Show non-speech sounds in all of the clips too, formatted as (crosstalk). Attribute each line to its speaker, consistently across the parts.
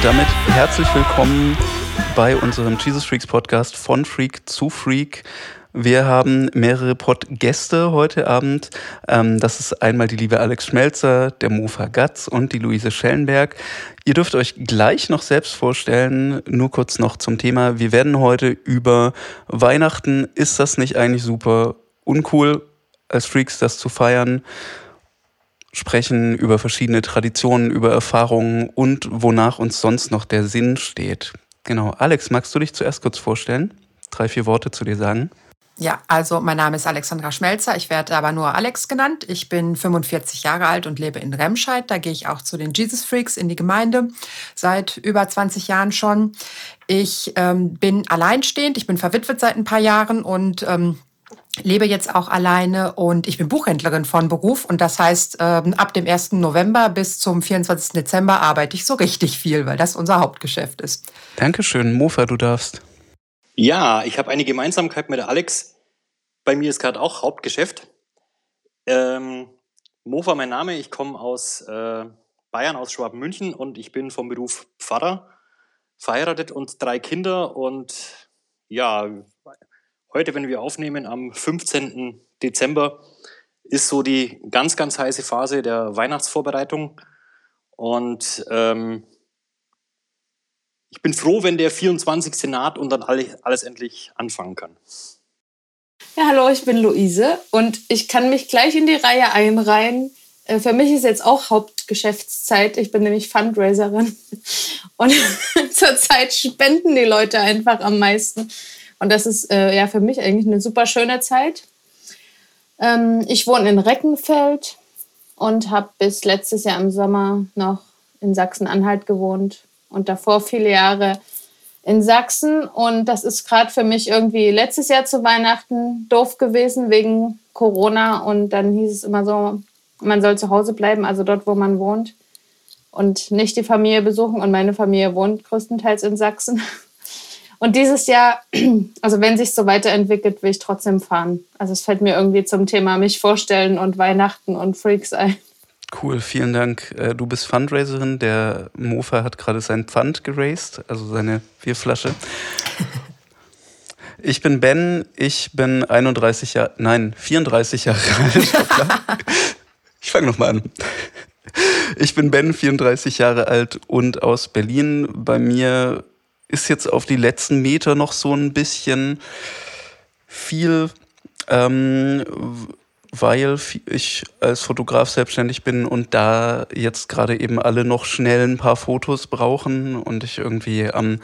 Speaker 1: und damit herzlich willkommen bei unserem Jesus Freaks Podcast von Freak zu Freak. Wir haben mehrere Pod-Gäste heute Abend. Ähm, das ist einmal die liebe Alex Schmelzer, der Mofa Gatz und die Luise Schellenberg. Ihr dürft euch gleich noch selbst vorstellen. Nur kurz noch zum Thema. Wir werden heute über Weihnachten. Ist das nicht eigentlich super uncool, als Freaks das zu feiern? Sprechen über verschiedene Traditionen, über Erfahrungen und wonach uns sonst noch der Sinn steht. Genau. Alex, magst du dich zuerst kurz vorstellen? Drei, vier Worte zu dir sagen?
Speaker 2: Ja, also mein Name ist Alexandra Schmelzer. Ich werde aber nur Alex genannt. Ich bin 45 Jahre alt und lebe in Remscheid. Da gehe ich auch zu den Jesus Freaks in die Gemeinde seit über 20 Jahren schon. Ich ähm, bin alleinstehend. Ich bin verwitwet seit ein paar Jahren und ähm, lebe jetzt auch alleine und ich bin Buchhändlerin von Beruf und das heißt, ähm, ab dem 1. November bis zum 24. Dezember arbeite ich so richtig viel, weil das unser Hauptgeschäft ist.
Speaker 1: Dankeschön, Mofa, du darfst.
Speaker 3: Ja, ich habe eine Gemeinsamkeit mit der Alex. Bei mir ist gerade auch Hauptgeschäft. Ähm, Mofa mein Name, ich komme aus äh, Bayern, aus Schwaben-München und ich bin vom Beruf Pfarrer, verheiratet und drei Kinder und ja, heute, wenn wir aufnehmen, am 15. Dezember, ist so die ganz, ganz heiße Phase der Weihnachtsvorbereitung und ähm, ich bin froh, wenn der 24. naht und dann alles endlich anfangen kann.
Speaker 4: Ja, hallo, ich bin Luise und ich kann mich gleich in die Reihe einreihen. Äh, für mich ist jetzt auch Hauptgeschäftszeit. Ich bin nämlich Fundraiserin (laughs) und (laughs) zurzeit spenden die Leute einfach am meisten. Und das ist äh, ja für mich eigentlich eine super schöne Zeit. Ähm, ich wohne in Reckenfeld und habe bis letztes Jahr im Sommer noch in Sachsen-Anhalt gewohnt und davor viele Jahre in Sachsen. Und das ist gerade für mich irgendwie letztes Jahr zu Weihnachten doof gewesen wegen Corona. Und dann hieß es immer so, man soll zu Hause bleiben, also dort, wo man wohnt. Und nicht die Familie besuchen. Und meine Familie wohnt größtenteils in Sachsen. (laughs) Und dieses Jahr, (clears throat) also wenn sich so weiterentwickelt, will ich trotzdem fahren. Also es fällt mir irgendwie zum Thema mich vorstellen und Weihnachten und Freaks ein.
Speaker 1: Cool, vielen Dank. Äh, du bist Fundraiserin. Der Mofa hat gerade sein Pfand geraced, also seine Bierflasche. (laughs) Ich bin Ben, ich bin 31 Jahre, nein, 34 Jahre alt. ich fange nochmal an. Ich bin Ben, 34 Jahre alt und aus Berlin. Bei mir ist jetzt auf die letzten Meter noch so ein bisschen viel ähm, weil ich als Fotograf selbstständig bin und da jetzt gerade eben alle noch schnell ein paar Fotos brauchen und ich irgendwie am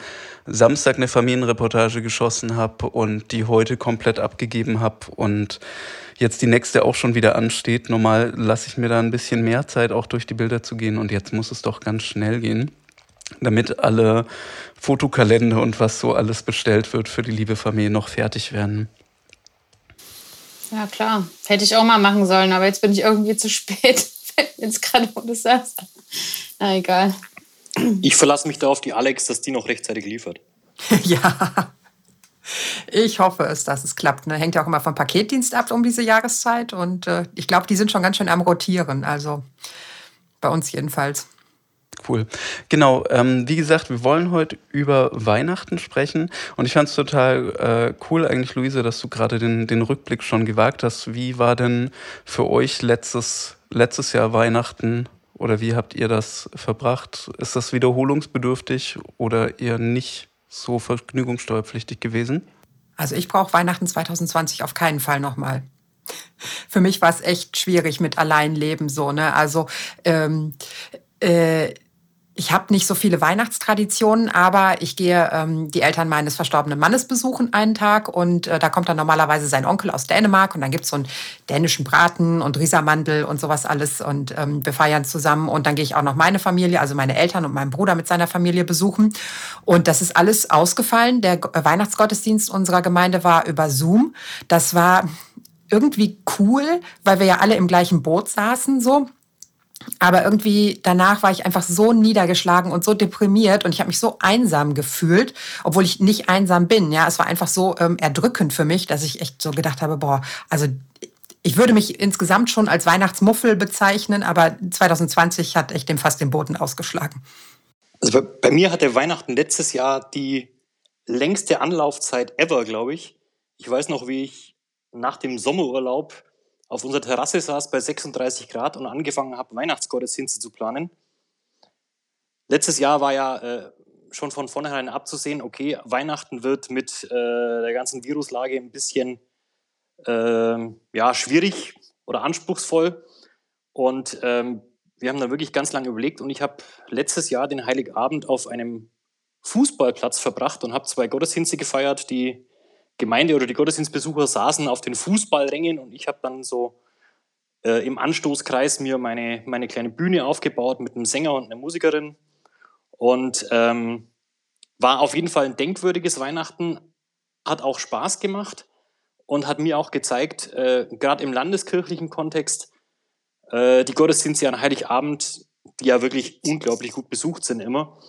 Speaker 1: Samstag eine Familienreportage geschossen habe und die heute komplett abgegeben habe und jetzt die nächste auch schon wieder ansteht. Normal lasse ich mir da ein bisschen mehr Zeit, auch durch die Bilder zu gehen und jetzt muss es doch ganz schnell gehen, damit alle Fotokalender und was so alles bestellt wird für die liebe Familie noch fertig werden.
Speaker 4: Ja, klar. Hätte ich auch mal machen sollen, aber jetzt bin ich irgendwie zu spät. (laughs) jetzt gerade, wo du sagst. Na, egal.
Speaker 3: Ich verlasse mich da auf die Alex, dass die noch rechtzeitig liefert. (laughs)
Speaker 2: ja. Ich hoffe es, dass es klappt. Ne? Hängt ja auch immer vom Paketdienst ab um diese Jahreszeit. Und äh, ich glaube, die sind schon ganz schön am Rotieren. Also bei uns jedenfalls.
Speaker 1: Cool. Genau, ähm, wie gesagt, wir wollen heute über Weihnachten sprechen und ich fand es total äh, cool eigentlich, Luise, dass du gerade den, den Rückblick schon gewagt hast. Wie war denn für euch letztes, letztes Jahr Weihnachten oder wie habt ihr das verbracht? Ist das wiederholungsbedürftig oder eher nicht so vergnügungssteuerpflichtig gewesen?
Speaker 2: Also ich brauche Weihnachten 2020 auf keinen Fall nochmal. Für mich war es echt schwierig mit Alleinleben so, ne? Also ähm, äh, ich habe nicht so viele Weihnachtstraditionen, aber ich gehe ähm, die Eltern meines verstorbenen Mannes besuchen einen Tag und äh, da kommt dann normalerweise sein Onkel aus Dänemark und dann gibt's so einen dänischen Braten und Riesermandel und sowas alles und ähm, wir feiern zusammen und dann gehe ich auch noch meine Familie, also meine Eltern und meinen Bruder mit seiner Familie besuchen und das ist alles ausgefallen. Der Weihnachtsgottesdienst unserer Gemeinde war über Zoom. Das war irgendwie cool, weil wir ja alle im gleichen Boot saßen so. Aber irgendwie danach war ich einfach so niedergeschlagen und so deprimiert und ich habe mich so einsam gefühlt, obwohl ich nicht einsam bin. Ja, es war einfach so ähm, erdrückend für mich, dass ich echt so gedacht habe, boah, also ich würde mich insgesamt schon als Weihnachtsmuffel bezeichnen, aber 2020 hat echt dem fast den Boden ausgeschlagen.
Speaker 3: Also bei, bei mir hatte Weihnachten letztes Jahr die längste Anlaufzeit ever, glaube ich. Ich weiß noch, wie ich nach dem Sommerurlaub auf unserer Terrasse saß bei 36 Grad und angefangen habe, Weihnachtsgottesdienste zu planen. Letztes Jahr war ja äh, schon von vornherein abzusehen, okay, Weihnachten wird mit äh, der ganzen Viruslage ein bisschen äh, ja, schwierig oder anspruchsvoll. Und ähm, wir haben da wirklich ganz lange überlegt und ich habe letztes Jahr den Heiligabend auf einem Fußballplatz verbracht und habe zwei Gottesdienste gefeiert. Die Gemeinde oder die Gottesdienstbesucher saßen auf den Fußballrängen und ich habe dann so äh, im Anstoßkreis mir meine, meine kleine Bühne aufgebaut mit einem Sänger und einer Musikerin. Und ähm, war auf jeden Fall ein denkwürdiges Weihnachten, hat auch Spaß gemacht und hat mir auch gezeigt, äh, gerade im landeskirchlichen Kontext, äh, die Gottesdienste an Heiligabend, die ja wirklich unglaublich gut besucht sind immer,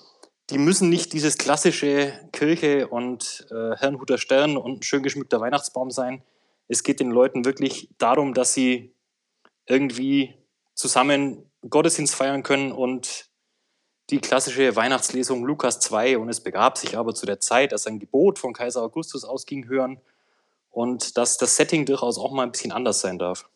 Speaker 3: die müssen nicht dieses klassische Kirche und äh, Herrnhuter Stern und ein schön geschmückter Weihnachtsbaum sein. Es geht den Leuten wirklich darum, dass sie irgendwie zusammen Gottesdienst feiern können und die klassische Weihnachtslesung Lukas 2 und es begab sich aber zu der Zeit, dass ein Gebot von Kaiser Augustus ausging, hören und dass das Setting durchaus auch mal ein bisschen anders sein darf.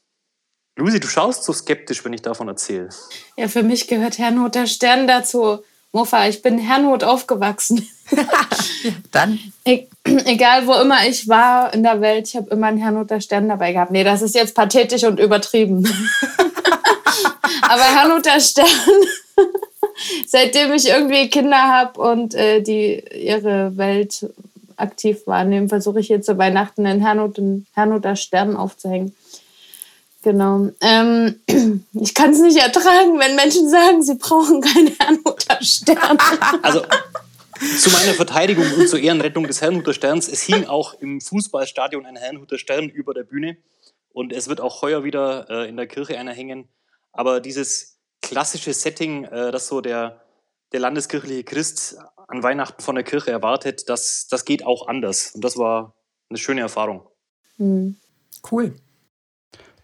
Speaker 3: Lucy, du schaust so skeptisch, wenn ich davon erzähle.
Speaker 4: Ja, für mich gehört Herrnhut der Stern dazu. Mofa, ich bin Herrnhut aufgewachsen. (laughs)
Speaker 2: Dann?
Speaker 4: E egal, wo immer ich war in der Welt, ich habe immer einen Herrnhuter Stern dabei gehabt. Nee, das ist jetzt pathetisch und übertrieben. (laughs) Aber Herrnhuter Stern, (laughs) seitdem ich irgendwie Kinder habe und äh, die ihre Welt aktiv wahrnehmen, versuche ich jetzt zu Weihnachten einen Herrnhuter Stern aufzuhängen. Genau. Ähm, (clears throat) ich kann es nicht ertragen, wenn Menschen sagen, sie brauchen keinen Herrnhuter Stern. (laughs)
Speaker 3: Also zu meiner Verteidigung und zur Ehrenrettung des Herrnhuter Sterns, es hing auch im Fußballstadion ein Herrnhuter Stern über der Bühne und es wird auch heuer wieder äh, in der Kirche einer hängen. Aber dieses klassische Setting, äh, das so der, der landeskirchliche Christ an Weihnachten von der Kirche erwartet, das, das geht auch anders. Und das war eine schöne Erfahrung.
Speaker 2: Mhm. Cool.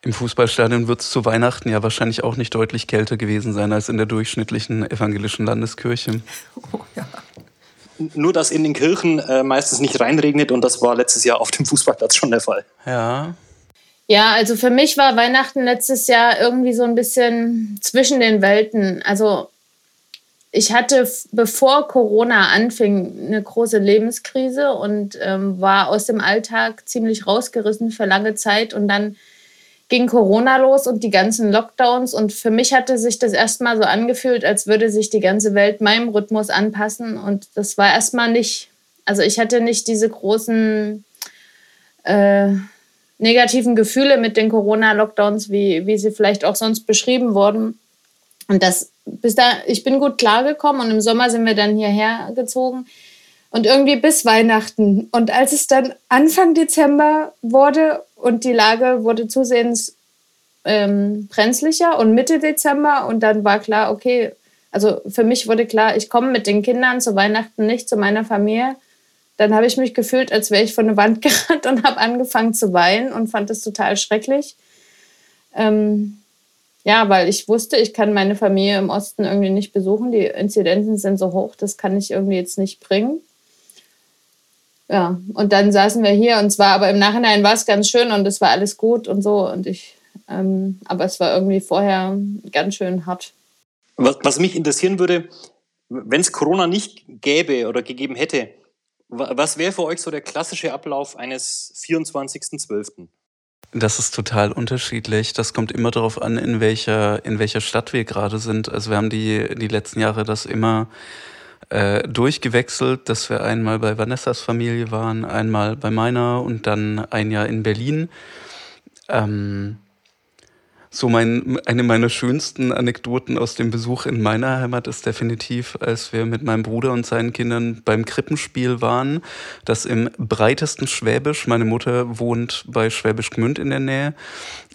Speaker 1: Im Fußballstadion wird es zu Weihnachten ja wahrscheinlich auch nicht deutlich kälter gewesen sein als in der durchschnittlichen evangelischen Landeskirche. (laughs)
Speaker 3: Oh, ja. Nur, dass in den Kirchen äh, meistens nicht reinregnet und das war letztes Jahr auf dem Fußballplatz schon der Fall.
Speaker 1: Ja.
Speaker 4: Ja, also für mich war Weihnachten letztes Jahr irgendwie so ein bisschen zwischen den Welten. Also ich hatte, bevor Corona anfing, eine große Lebenskrise und ähm, war aus dem Alltag ziemlich rausgerissen für lange Zeit und dann ging Corona los und die ganzen Lockdowns. Und für mich hatte sich das erstmal so angefühlt, als würde sich die ganze Welt meinem Rhythmus anpassen. Und das war erstmal nicht, also ich hatte nicht diese großen äh, negativen Gefühle mit den Corona-Lockdowns, wie, wie sie vielleicht auch sonst beschrieben wurden. Und das, bis da, ich bin gut klargekommen und im Sommer sind wir dann hierher gezogen und irgendwie bis Weihnachten. Und als es dann Anfang Dezember wurde und die Lage wurde zusehends ähm, brenzlicher und Mitte Dezember und dann war klar, okay, also für mich wurde klar, ich komme mit den Kindern zu Weihnachten nicht zu meiner Familie. Dann habe ich mich gefühlt, als wäre ich von der Wand (laughs) gerannt und habe angefangen zu weinen und fand es total schrecklich. Ähm, ja, weil ich wusste, ich kann meine Familie im Osten irgendwie nicht besuchen. Die Inzidenzen sind so hoch, das kann ich irgendwie jetzt nicht bringen ja, und dann saßen wir hier und zwar, aber im Nachhinein war es ganz schön und es war alles gut und so und ich, ähm, aber es war irgendwie vorher ganz schön hart.
Speaker 3: Was, was mich interessieren würde, wenn es Corona nicht gäbe oder gegeben hätte, was wäre für euch so der klassische Ablauf eines 24.12.?
Speaker 1: Das ist total unterschiedlich. Das kommt immer darauf an, in welcher, in welcher Stadt wir gerade sind. Also wir haben die, die letzten Jahre das immer äh, durchgewechselt, dass wir einmal bei Vanessas Familie waren, einmal bei meiner und dann ein Jahr in Berlin. Ähm, so mein, eine meiner schönsten Anekdoten aus dem Besuch in meiner Heimat ist definitiv, als wir mit meinem Bruder und seinen Kindern beim Krippenspiel waren, das im breitesten Schwäbisch, meine Mutter wohnt bei Schwäbisch Gmünd in der Nähe,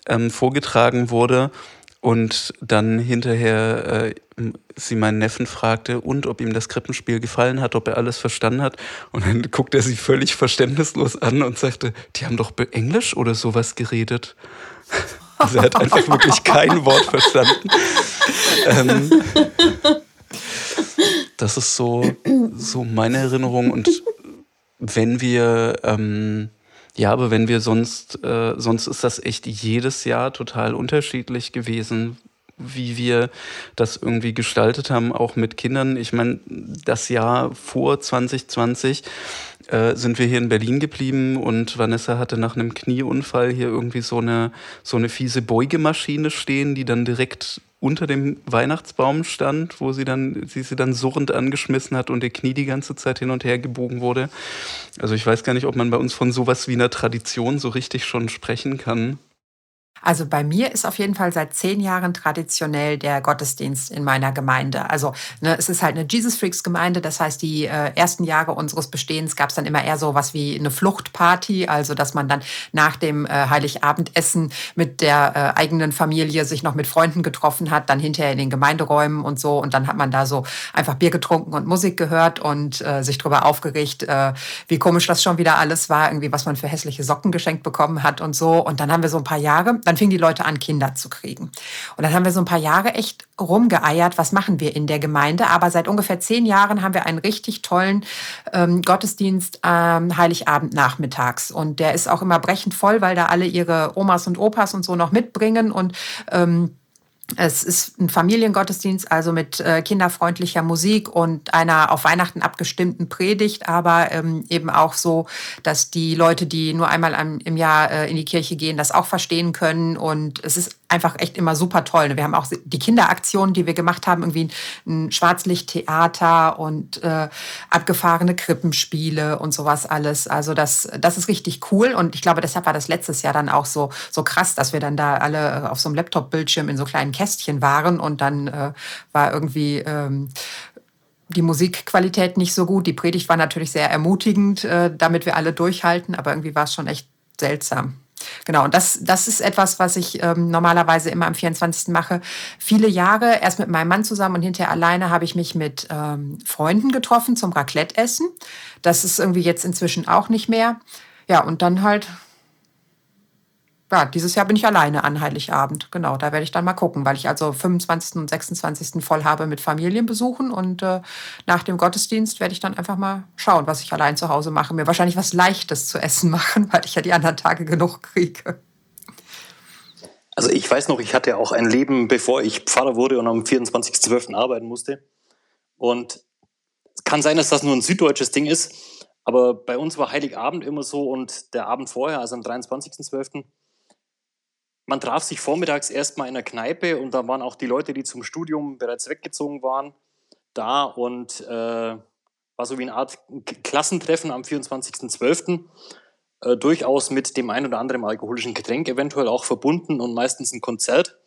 Speaker 1: ähm, vorgetragen wurde und dann hinterher äh, sie meinen Neffen fragte und ob ihm das Krippenspiel gefallen hat, ob er alles verstanden hat. Und dann (laughs) guckte er sie völlig verständnislos an und sagte, die haben doch Englisch oder sowas geredet. (laughs) Also er hat einfach wirklich kein Wort verstanden. Ähm, Das ist so, so meine Erinnerung. Und wenn wir, ähm, ja, aber wenn wir sonst, äh, sonst ist das echt jedes Jahr total unterschiedlich gewesen, wie wir das irgendwie gestaltet haben, auch mit Kindern. Ich meine, das Jahr vor 2020 äh, sind wir hier in Berlin geblieben und Vanessa hatte nach einem Knieunfall hier irgendwie so eine, so eine fiese Beugemaschine stehen, die dann direkt unter dem Weihnachtsbaum stand, wo sie dann, sie sie dann surrend angeschmissen hat und ihr Knie die ganze Zeit hin und her gebogen wurde. Also ich weiß gar nicht, ob man bei uns von sowas wie einer Tradition so richtig schon sprechen kann.
Speaker 2: Also bei mir ist auf jeden Fall seit zehn Jahren traditionell der Gottesdienst in meiner Gemeinde. Also ne, es ist halt eine Jesus Freaks Gemeinde. Das heißt, die äh, ersten Jahre unseres Bestehens gab es dann immer eher so was wie eine Fluchtparty. Also dass man dann nach dem äh, Heiligabendessen mit der äh, eigenen Familie sich noch mit Freunden getroffen hat, dann hinterher in den Gemeinderäumen und so. Und dann hat man da so einfach Bier getrunken und Musik gehört und äh, sich darüber aufgeregt, äh, wie komisch das schon wieder alles war, irgendwie was man für hässliche Socken geschenkt bekommen hat und so. Und dann haben wir so ein paar Jahre, dann fingen die Leute an, Kinder zu kriegen. Und dann haben wir so ein paar Jahre echt rumgeeiert, was machen wir in der Gemeinde. Aber seit ungefähr zehn Jahren haben wir einen richtig tollen ähm, Gottesdienst ähm, Heiligabend nachmittags. Und der ist auch immer brechend voll, weil da alle ihre Omas und Opas und so noch mitbringen. Und ähm, es ist ein Familiengottesdienst, also mit äh, kinderfreundlicher Musik und einer auf Weihnachten abgestimmten Predigt, aber ähm, eben auch so, dass die Leute, die nur einmal im Jahr äh, in die Kirche gehen, das auch verstehen können. Und es ist einfach echt immer super toll. Wir haben auch die Kinderaktionen, die wir gemacht haben, irgendwie ein Schwarzlichttheater und äh, abgefahrene Krippenspiele und sowas alles. Also das, das ist richtig cool. Und ich glaube, deshalb war das letztes Jahr dann auch so, so krass, dass wir dann da alle auf so einem Laptop-Bildschirm in so kleinen Kästchen waren und dann äh, war irgendwie ähm, die Musikqualität nicht so gut. Die Predigt war natürlich sehr ermutigend, äh, damit wir alle durchhalten, aber irgendwie war es schon echt seltsam. Genau, und das, das ist etwas, was ich ähm, normalerweise immer am 24. mache. Viele Jahre, erst mit meinem Mann zusammen und hinterher alleine, habe ich mich mit ähm, Freunden getroffen zum Raclette-Essen. Das ist irgendwie jetzt inzwischen auch nicht mehr. Ja, und dann halt ja, dieses Jahr bin ich alleine an Heiligabend. Genau, da werde ich dann mal gucken, weil ich also 25. und 26. voll habe mit Familienbesuchen und äh, nach dem Gottesdienst werde ich dann einfach mal schauen, was ich allein zu Hause mache. Mir wahrscheinlich was Leichtes zu essen (laughs) machen, weil ich ja die anderen Tage genug kriege.
Speaker 3: Also ich weiß noch, ich hatte auch ein Leben, bevor ich Pfarrer wurde und am 24.12. arbeiten musste. Und es kann sein, dass das nur ein süddeutsches Ding ist, aber bei uns war Heiligabend immer so und der Abend vorher, also am 23.12., man traf sich vormittags erstmal in der Kneipe und da waren auch die Leute, die zum Studium bereits weggezogen waren, da und äh, war so wie eine Art Klassentreffen am 24.12. Äh, durchaus mit dem ein oder anderen alkoholischen Getränk eventuell auch verbunden und meistens ein Konzert.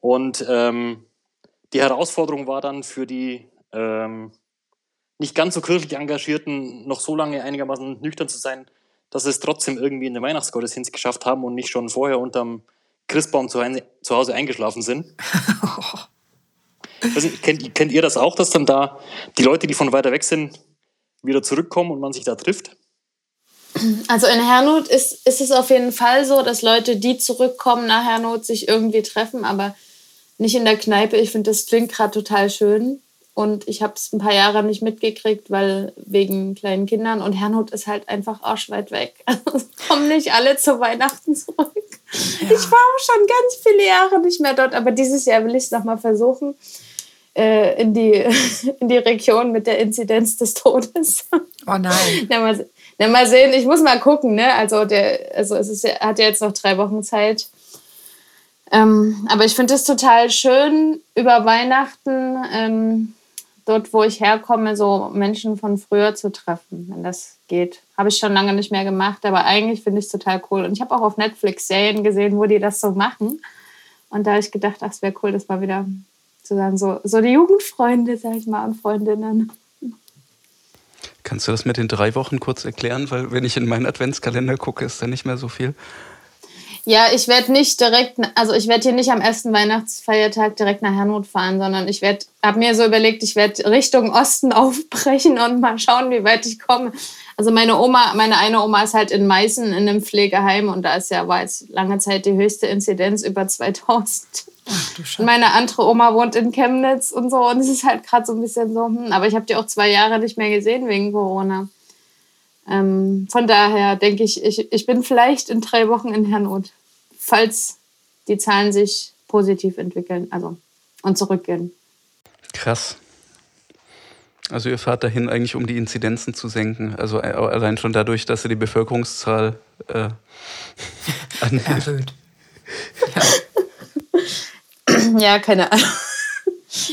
Speaker 3: Und ähm, die Herausforderung war dann für die ähm, nicht ganz so kirchlich Engagierten, noch so lange einigermaßen nüchtern zu sein, dass sie es trotzdem irgendwie in den Weihnachtsgottesdienst geschafft haben und nicht schon vorher unterm Christbaum zu, zu Hause eingeschlafen sind. (laughs) nicht, kennt, kennt ihr das auch, dass dann da die Leute, die von weiter weg sind, wieder zurückkommen und man sich da trifft?
Speaker 4: Also in Hernut ist, ist es auf jeden Fall so, dass Leute, die zurückkommen nach Hernut, sich irgendwie treffen, aber nicht in der Kneipe. Ich finde, das klingt gerade total schön. Und ich habe es ein paar Jahre nicht mitgekriegt, weil wegen kleinen Kindern. Und Herrnhut ist halt einfach arschweit weg. (laughs) Also kommen nicht alle zu Weihnachten zurück. Ja. Ich war auch schon ganz viele Jahre nicht mehr dort, aber dieses Jahr will ich es nochmal versuchen. Äh, in, die, (laughs) in die Region mit der Inzidenz des Todes.
Speaker 2: Oh nein.
Speaker 4: Na, mal, na, mal sehen, ich muss mal gucken. Ne? Also, der, also es ist, hat ja jetzt noch drei Wochen Zeit. Ähm, aber ich finde es total schön, über Weihnachten ähm, dort, wo ich herkomme, so Menschen von früher zu treffen, wenn das geht. Habe ich schon lange nicht mehr gemacht, aber eigentlich finde ich es total cool. Und ich habe auch auf Netflix Serien gesehen, wo die das so machen. Und da habe ich gedacht, ach, es wäre cool, das mal wieder zu sagen, so, so die Jugendfreunde, sag ich mal, und Freundinnen.
Speaker 1: Kannst du das mit den drei Wochen kurz erklären? Weil wenn ich in meinen Adventskalender gucke, ist da nicht mehr so viel.
Speaker 4: Ja, ich werde nicht direkt, also ich werde hier nicht am ersten Weihnachtsfeiertag direkt nach Herrnhut fahren, sondern ich werde, habe mir so überlegt, ich werde Richtung Osten (laughs) aufbrechen und mal schauen, wie weit ich komme. Also meine Oma, meine eine Oma ist halt in Meißen in einem Pflegeheim und da ist ja, war jetzt lange Zeit die höchste Inzidenz über 2000. und meine andere Oma wohnt in Chemnitz und so. Und es ist halt gerade so ein bisschen so, hm, aber ich habe die auch zwei Jahre nicht mehr gesehen wegen Corona. Ähm, von daher denke ich, ich, ich bin vielleicht in drei Wochen in Herrnhut, falls die Zahlen sich positiv entwickeln also, und zurückgehen.
Speaker 1: Krass. Also ihr fahrt dahin eigentlich, um die Inzidenzen zu senken. Also äh, allein schon dadurch, dass ihr die Bevölkerungszahl äh, (laughs)
Speaker 2: erhöht.
Speaker 4: Ja. ja, keine Ahnung.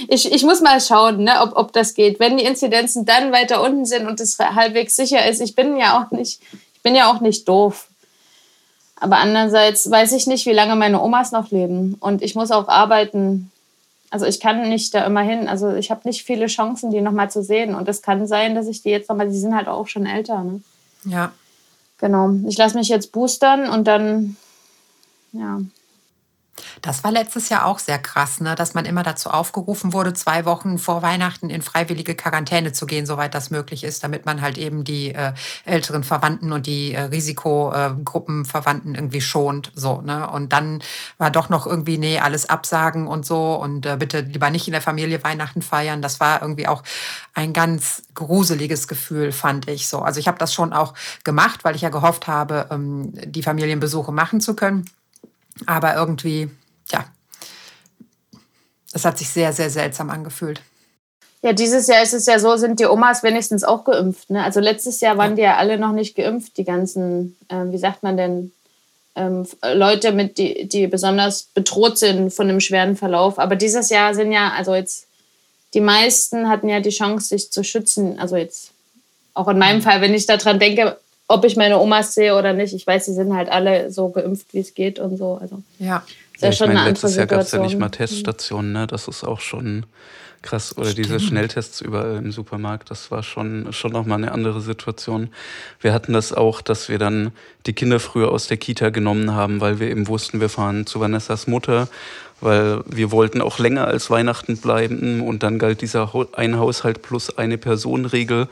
Speaker 4: Ich, ich muss mal schauen, ne, ob, ob das geht. Wenn die Inzidenzen dann weiter unten sind und es halbwegs sicher ist, ich bin ja auch nicht, ich bin ja auch nicht doof. Aber andererseits weiß ich nicht, wie lange meine Omas noch leben. Und ich muss auch arbeiten. Also ich kann nicht da immer hin. Also ich habe nicht viele Chancen, die nochmal zu sehen. Und es kann sein, dass ich die jetzt nochmal, die sind halt auch schon älter. Ne?
Speaker 2: Ja.
Speaker 4: Genau. Ich lasse mich jetzt boostern und dann, ja,
Speaker 2: das war letztes Jahr auch sehr krass, ne? dass man immer dazu aufgerufen wurde, zwei Wochen vor Weihnachten in freiwillige Quarantäne zu gehen, soweit das möglich ist, damit man halt eben die äh, älteren Verwandten und die äh, Risikogruppenverwandten irgendwie schont. So, ne? Und dann war doch noch irgendwie, nee, alles absagen und so und äh, bitte lieber nicht in der Familie Weihnachten feiern. Das war irgendwie auch ein ganz gruseliges Gefühl, fand ich so. Also ich habe das schon auch gemacht, weil ich ja gehofft habe, ähm, die Familienbesuche machen zu können. Aber irgendwie, ja, es hat sich sehr, sehr seltsam angefühlt.
Speaker 4: Ja, dieses Jahr ist es ja so, sind die Omas wenigstens auch geimpft. Ne? Also letztes Jahr waren ja. die ja alle noch nicht geimpft, die ganzen, äh, wie sagt man denn, ähm, Leute, mit die, die besonders bedroht sind von einem schweren Verlauf. Aber dieses Jahr sind ja, also jetzt, die meisten hatten ja die Chance, sich zu schützen. Also jetzt, auch in meinem mhm. Fall, wenn ich daran denke, ob ich meine Omas sehe oder nicht. Ich weiß, sie sind halt alle so geimpft, wie es geht und so. Also,
Speaker 2: ja.
Speaker 1: Ist ja, ich schon meine, letztes Jahr gab es ja nicht mal Teststationen, ne? Das ist auch schon krass. Oder Stimmt. diese Schnelltests überall im Supermarkt, das war schon, schon nochmal eine andere Situation. Wir hatten das auch, dass wir dann die Kinder früher aus der Kita genommen haben, weil wir eben wussten, wir fahren zu Vanessas Mutter, weil wir wollten auch länger als Weihnachten bleiben und dann galt dieser ein Haushalt plus eine Person Regel.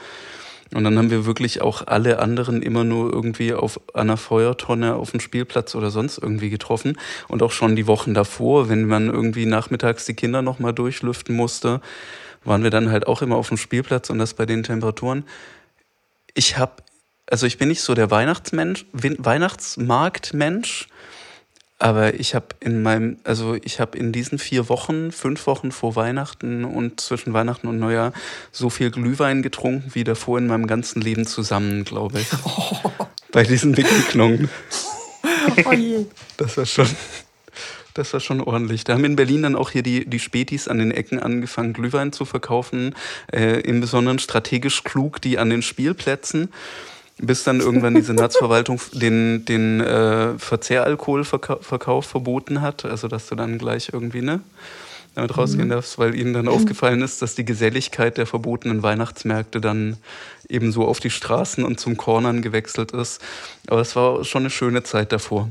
Speaker 1: Und dann haben wir wirklich auch alle anderen immer nur irgendwie auf einer Feuertonne auf dem Spielplatz oder sonst irgendwie getroffen. Und auch schon die Wochen davor, wenn man irgendwie nachmittags die Kinder nochmal durchlüften musste, waren wir dann halt auch immer auf dem Spielplatz und das bei den Temperaturen. Ich habe, also ich bin nicht so der Weihnachtsmensch, Weihnachtsmarktmensch, aber ich habe in meinem, also ich habe in diesen vier Wochen, fünf Wochen vor Weihnachten und zwischen Weihnachten und Neujahr so viel Glühwein getrunken wie davor in meinem ganzen Leben zusammen, glaube ich. Oh. (laughs) Bei diesen Begegnungen. Oh je. Das war schon, das war schon ordentlich. Da haben in Berlin dann auch hier die, die Spätis an den Ecken angefangen, Glühwein zu verkaufen. Äh, Im Besonderen strategisch klug die an den Spielplätzen bis dann irgendwann die Senatsverwaltung (laughs) den, den äh, Verzehralkoholverkauf verboten hat. Also dass du dann gleich irgendwie ne, damit rausgehen mhm. darfst, weil ihnen dann aufgefallen ist, dass die Geselligkeit der verbotenen Weihnachtsmärkte dann eben so auf die Straßen und zum Cornern gewechselt ist. Aber es war schon eine schöne Zeit davor.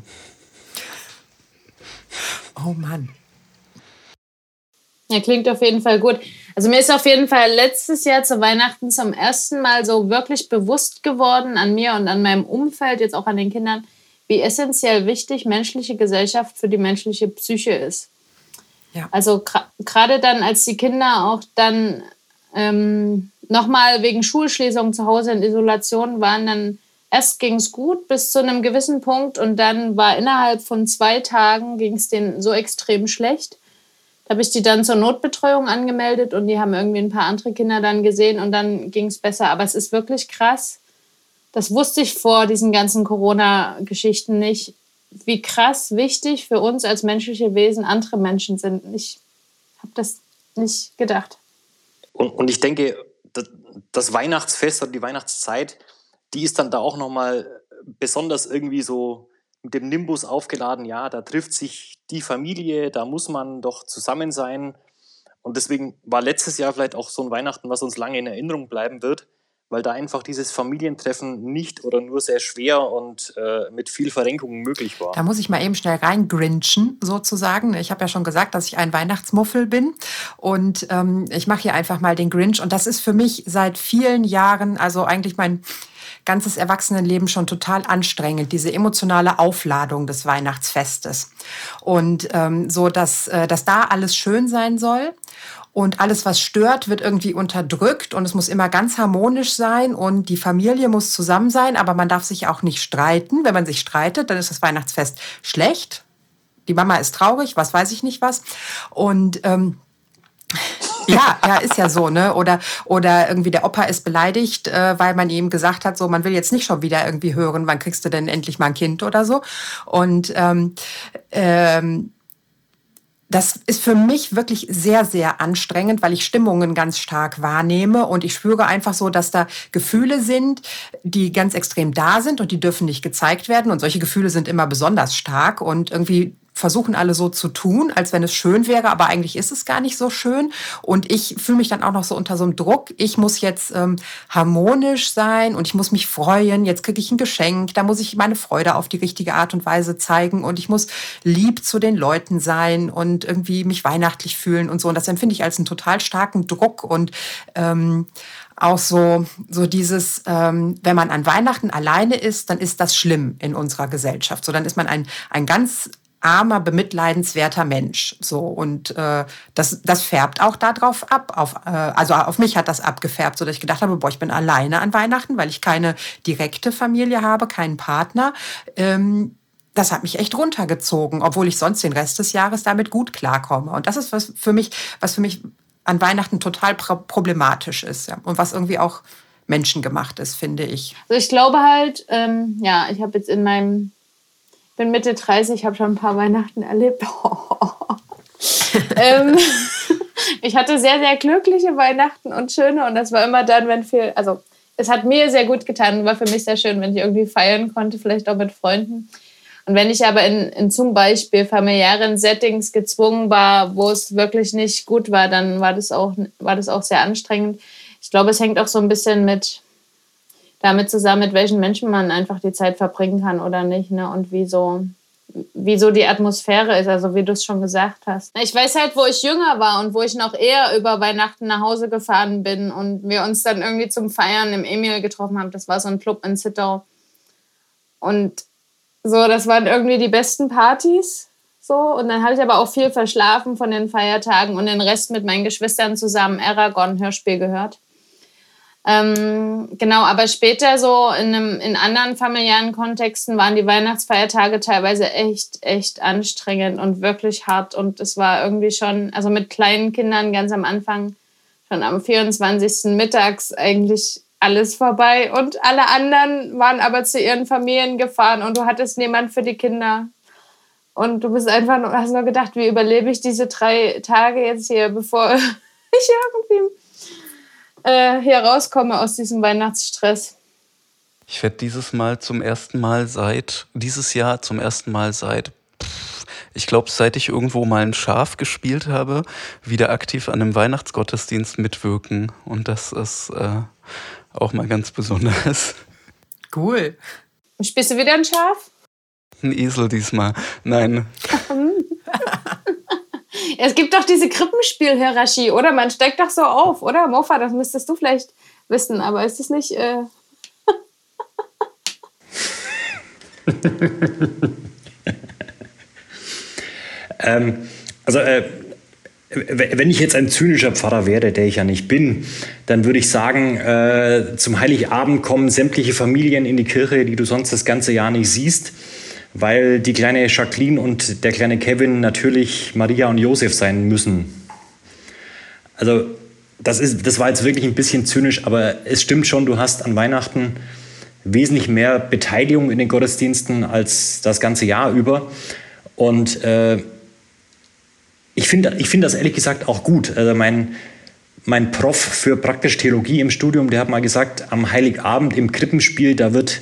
Speaker 2: Oh Mann.
Speaker 4: Ja, klingt auf jeden Fall gut. Also mir ist auf jeden Fall letztes Jahr zu Weihnachten zum ersten Mal so wirklich bewusst geworden an mir und an meinem Umfeld, jetzt auch an den Kindern, wie essentiell wichtig menschliche Gesellschaft für die menschliche Psyche ist. Ja. Also gerade dann, als die Kinder auch dann ähm, nochmal wegen Schulschließung zu Hause in Isolation waren, dann erst ging es gut bis zu einem gewissen Punkt und dann war innerhalb von zwei Tagen ging es denen so extrem schlecht habe ich die dann zur Notbetreuung angemeldet und die haben irgendwie ein paar andere Kinder dann gesehen und dann ging es besser. Aber es ist wirklich krass. Das wusste ich vor diesen ganzen Corona-Geschichten nicht, wie krass wichtig für uns als menschliche Wesen andere Menschen sind. Ich habe das nicht gedacht.
Speaker 3: Und, und ich denke, das, das Weihnachtsfest oder die Weihnachtszeit, die ist dann da auch nochmal besonders irgendwie so mit dem Nimbus aufgeladen, ja, da trifft sich die Familie, da muss man doch zusammen sein. Und deswegen war letztes Jahr vielleicht auch so ein Weihnachten, was uns lange in Erinnerung bleiben wird, weil da einfach dieses Familientreffen nicht oder nur sehr schwer und äh, mit viel Verrenkungen möglich war.
Speaker 2: Da muss ich mal eben schnell reingrinchen, sozusagen. Ich habe ja schon gesagt, dass ich ein Weihnachtsmuffel bin und ähm, ich mache hier einfach mal den Grinch und das ist für mich seit vielen Jahren, also eigentlich mein ganzes Erwachsenenleben schon total anstrengend, diese emotionale Aufladung des Weihnachtsfestes. Und ähm, so, dass, äh, dass da alles schön sein soll. Und alles, was stört, wird irgendwie unterdrückt und es muss immer ganz harmonisch sein und die Familie muss zusammen sein, aber man darf sich auch nicht streiten. Wenn man sich streitet, dann ist das Weihnachtsfest schlecht. Die Mama ist traurig, was weiß ich nicht was. Und ähm, ja, ja, ist ja so, ne? Oder, oder irgendwie der Opa ist beleidigt, äh, weil man ihm gesagt hat, so, man will jetzt nicht schon wieder irgendwie hören, wann kriegst du denn endlich mal ein Kind oder so. Und ähm, ähm, das ist für mich wirklich sehr, sehr anstrengend, weil ich Stimmungen ganz stark wahrnehme und ich spüre einfach so, dass da Gefühle sind, die ganz extrem da sind und die dürfen nicht gezeigt werden. Und solche Gefühle sind immer besonders stark und irgendwie versuchen alle so zu tun, als wenn es schön wäre, aber eigentlich ist es gar nicht so schön. Und ich fühle mich dann auch noch so unter so einem Druck. Ich muss jetzt ähm, harmonisch sein und ich muss mich freuen. Jetzt kriege ich ein Geschenk. Da muss ich meine Freude auf die richtige Art und Weise zeigen und ich muss lieb zu den Leuten sein und irgendwie mich weihnachtlich fühlen und so. Und das empfinde ich als einen total starken Druck und ähm, auch so, so dieses, ähm, wenn man an Weihnachten alleine ist, dann ist das schlimm in unserer Gesellschaft. So, dann ist man ein, ein ganz armer, bemitleidenswerter Mensch. So und äh, das, das färbt auch darauf ab. Auf, äh, also auf mich hat das abgefärbt, so dass ich gedacht habe, boah, ich bin alleine an Weihnachten, weil ich keine direkte Familie habe, keinen Partner. Ähm, das hat mich echt runtergezogen, obwohl ich sonst den Rest des Jahres damit gut klarkomme. Und das ist was für mich, was für mich an Weihnachten total problematisch ist ja. und was irgendwie auch menschengemacht ist, finde ich.
Speaker 4: Also ich glaube halt, ähm, ja, ich habe jetzt in meinem bin Mitte 30, habe schon ein paar Weihnachten erlebt. (laughs) ähm, (laughs) ich hatte sehr, sehr glückliche Weihnachten und schöne und das war immer dann, wenn viel, also es hat mir sehr gut getan, war für mich sehr schön, wenn ich irgendwie feiern konnte, vielleicht auch mit Freunden. Und wenn ich aber in, in zum Beispiel familiären Settings gezwungen war, wo es wirklich nicht gut war, dann war das auch, war das auch sehr anstrengend. Ich glaube, es hängt auch so ein bisschen mit, damit zusammen, mit welchen Menschen man einfach die Zeit verbringen kann oder nicht. Ne? Und wie so, wie so die Atmosphäre ist, also wie du es schon gesagt hast. Ich weiß halt, wo ich jünger war und wo ich noch eher über Weihnachten nach Hause gefahren bin und wir uns dann irgendwie zum Feiern im Emil getroffen haben. Das war so ein Club in Zittau. Und so, das waren irgendwie die besten Partys. So, und dann habe ich aber auch viel verschlafen von den Feiertagen und den Rest mit meinen Geschwistern zusammen Aragon-Hörspiel gehört. Ähm, genau, aber später so in, einem, in anderen familiären Kontexten waren die Weihnachtsfeiertage teilweise echt, echt anstrengend und wirklich hart. Und es war irgendwie schon, also mit kleinen Kindern ganz am Anfang, schon am 24. mittags eigentlich alles vorbei. Und alle anderen waren aber zu ihren Familien gefahren und du hattest niemand für die Kinder. Und du bist einfach hast nur gedacht, wie überlebe ich diese drei Tage jetzt hier, bevor (laughs) ich irgendwie äh, hier rauskomme aus diesem Weihnachtsstress.
Speaker 1: Ich werde dieses Mal zum ersten Mal seit, dieses Jahr zum ersten Mal seit, ich glaube, seit ich irgendwo mal ein Schaf gespielt habe, wieder aktiv an einem Weihnachtsgottesdienst mitwirken. Und das ist äh, auch mal ganz besonders.
Speaker 2: Cool.
Speaker 4: Und spielst du wieder ein Schaf?
Speaker 1: Ein Esel diesmal. Nein. (laughs)
Speaker 4: Es gibt doch diese Krippenspiel-Hierarchie, oder? Man steckt doch so auf, oder? Mofa, das müsstest du vielleicht wissen, aber ist es nicht. Äh (laughs)
Speaker 3: ähm, also, äh, wenn ich jetzt ein zynischer Pfarrer wäre, der ich ja nicht bin, dann würde ich sagen, äh, zum Heiligabend kommen sämtliche Familien in die Kirche, die du sonst das ganze Jahr nicht siehst weil die kleine Jacqueline und der kleine Kevin natürlich Maria und Josef sein müssen. Also das, ist, das war jetzt wirklich ein bisschen zynisch, aber es stimmt schon, du hast an Weihnachten wesentlich mehr Beteiligung in den Gottesdiensten als das ganze Jahr über. Und äh, ich finde ich find das ehrlich gesagt auch gut. Also mein, mein Prof für praktische Theologie im Studium, der hat mal gesagt, am Heiligabend im Krippenspiel, da wird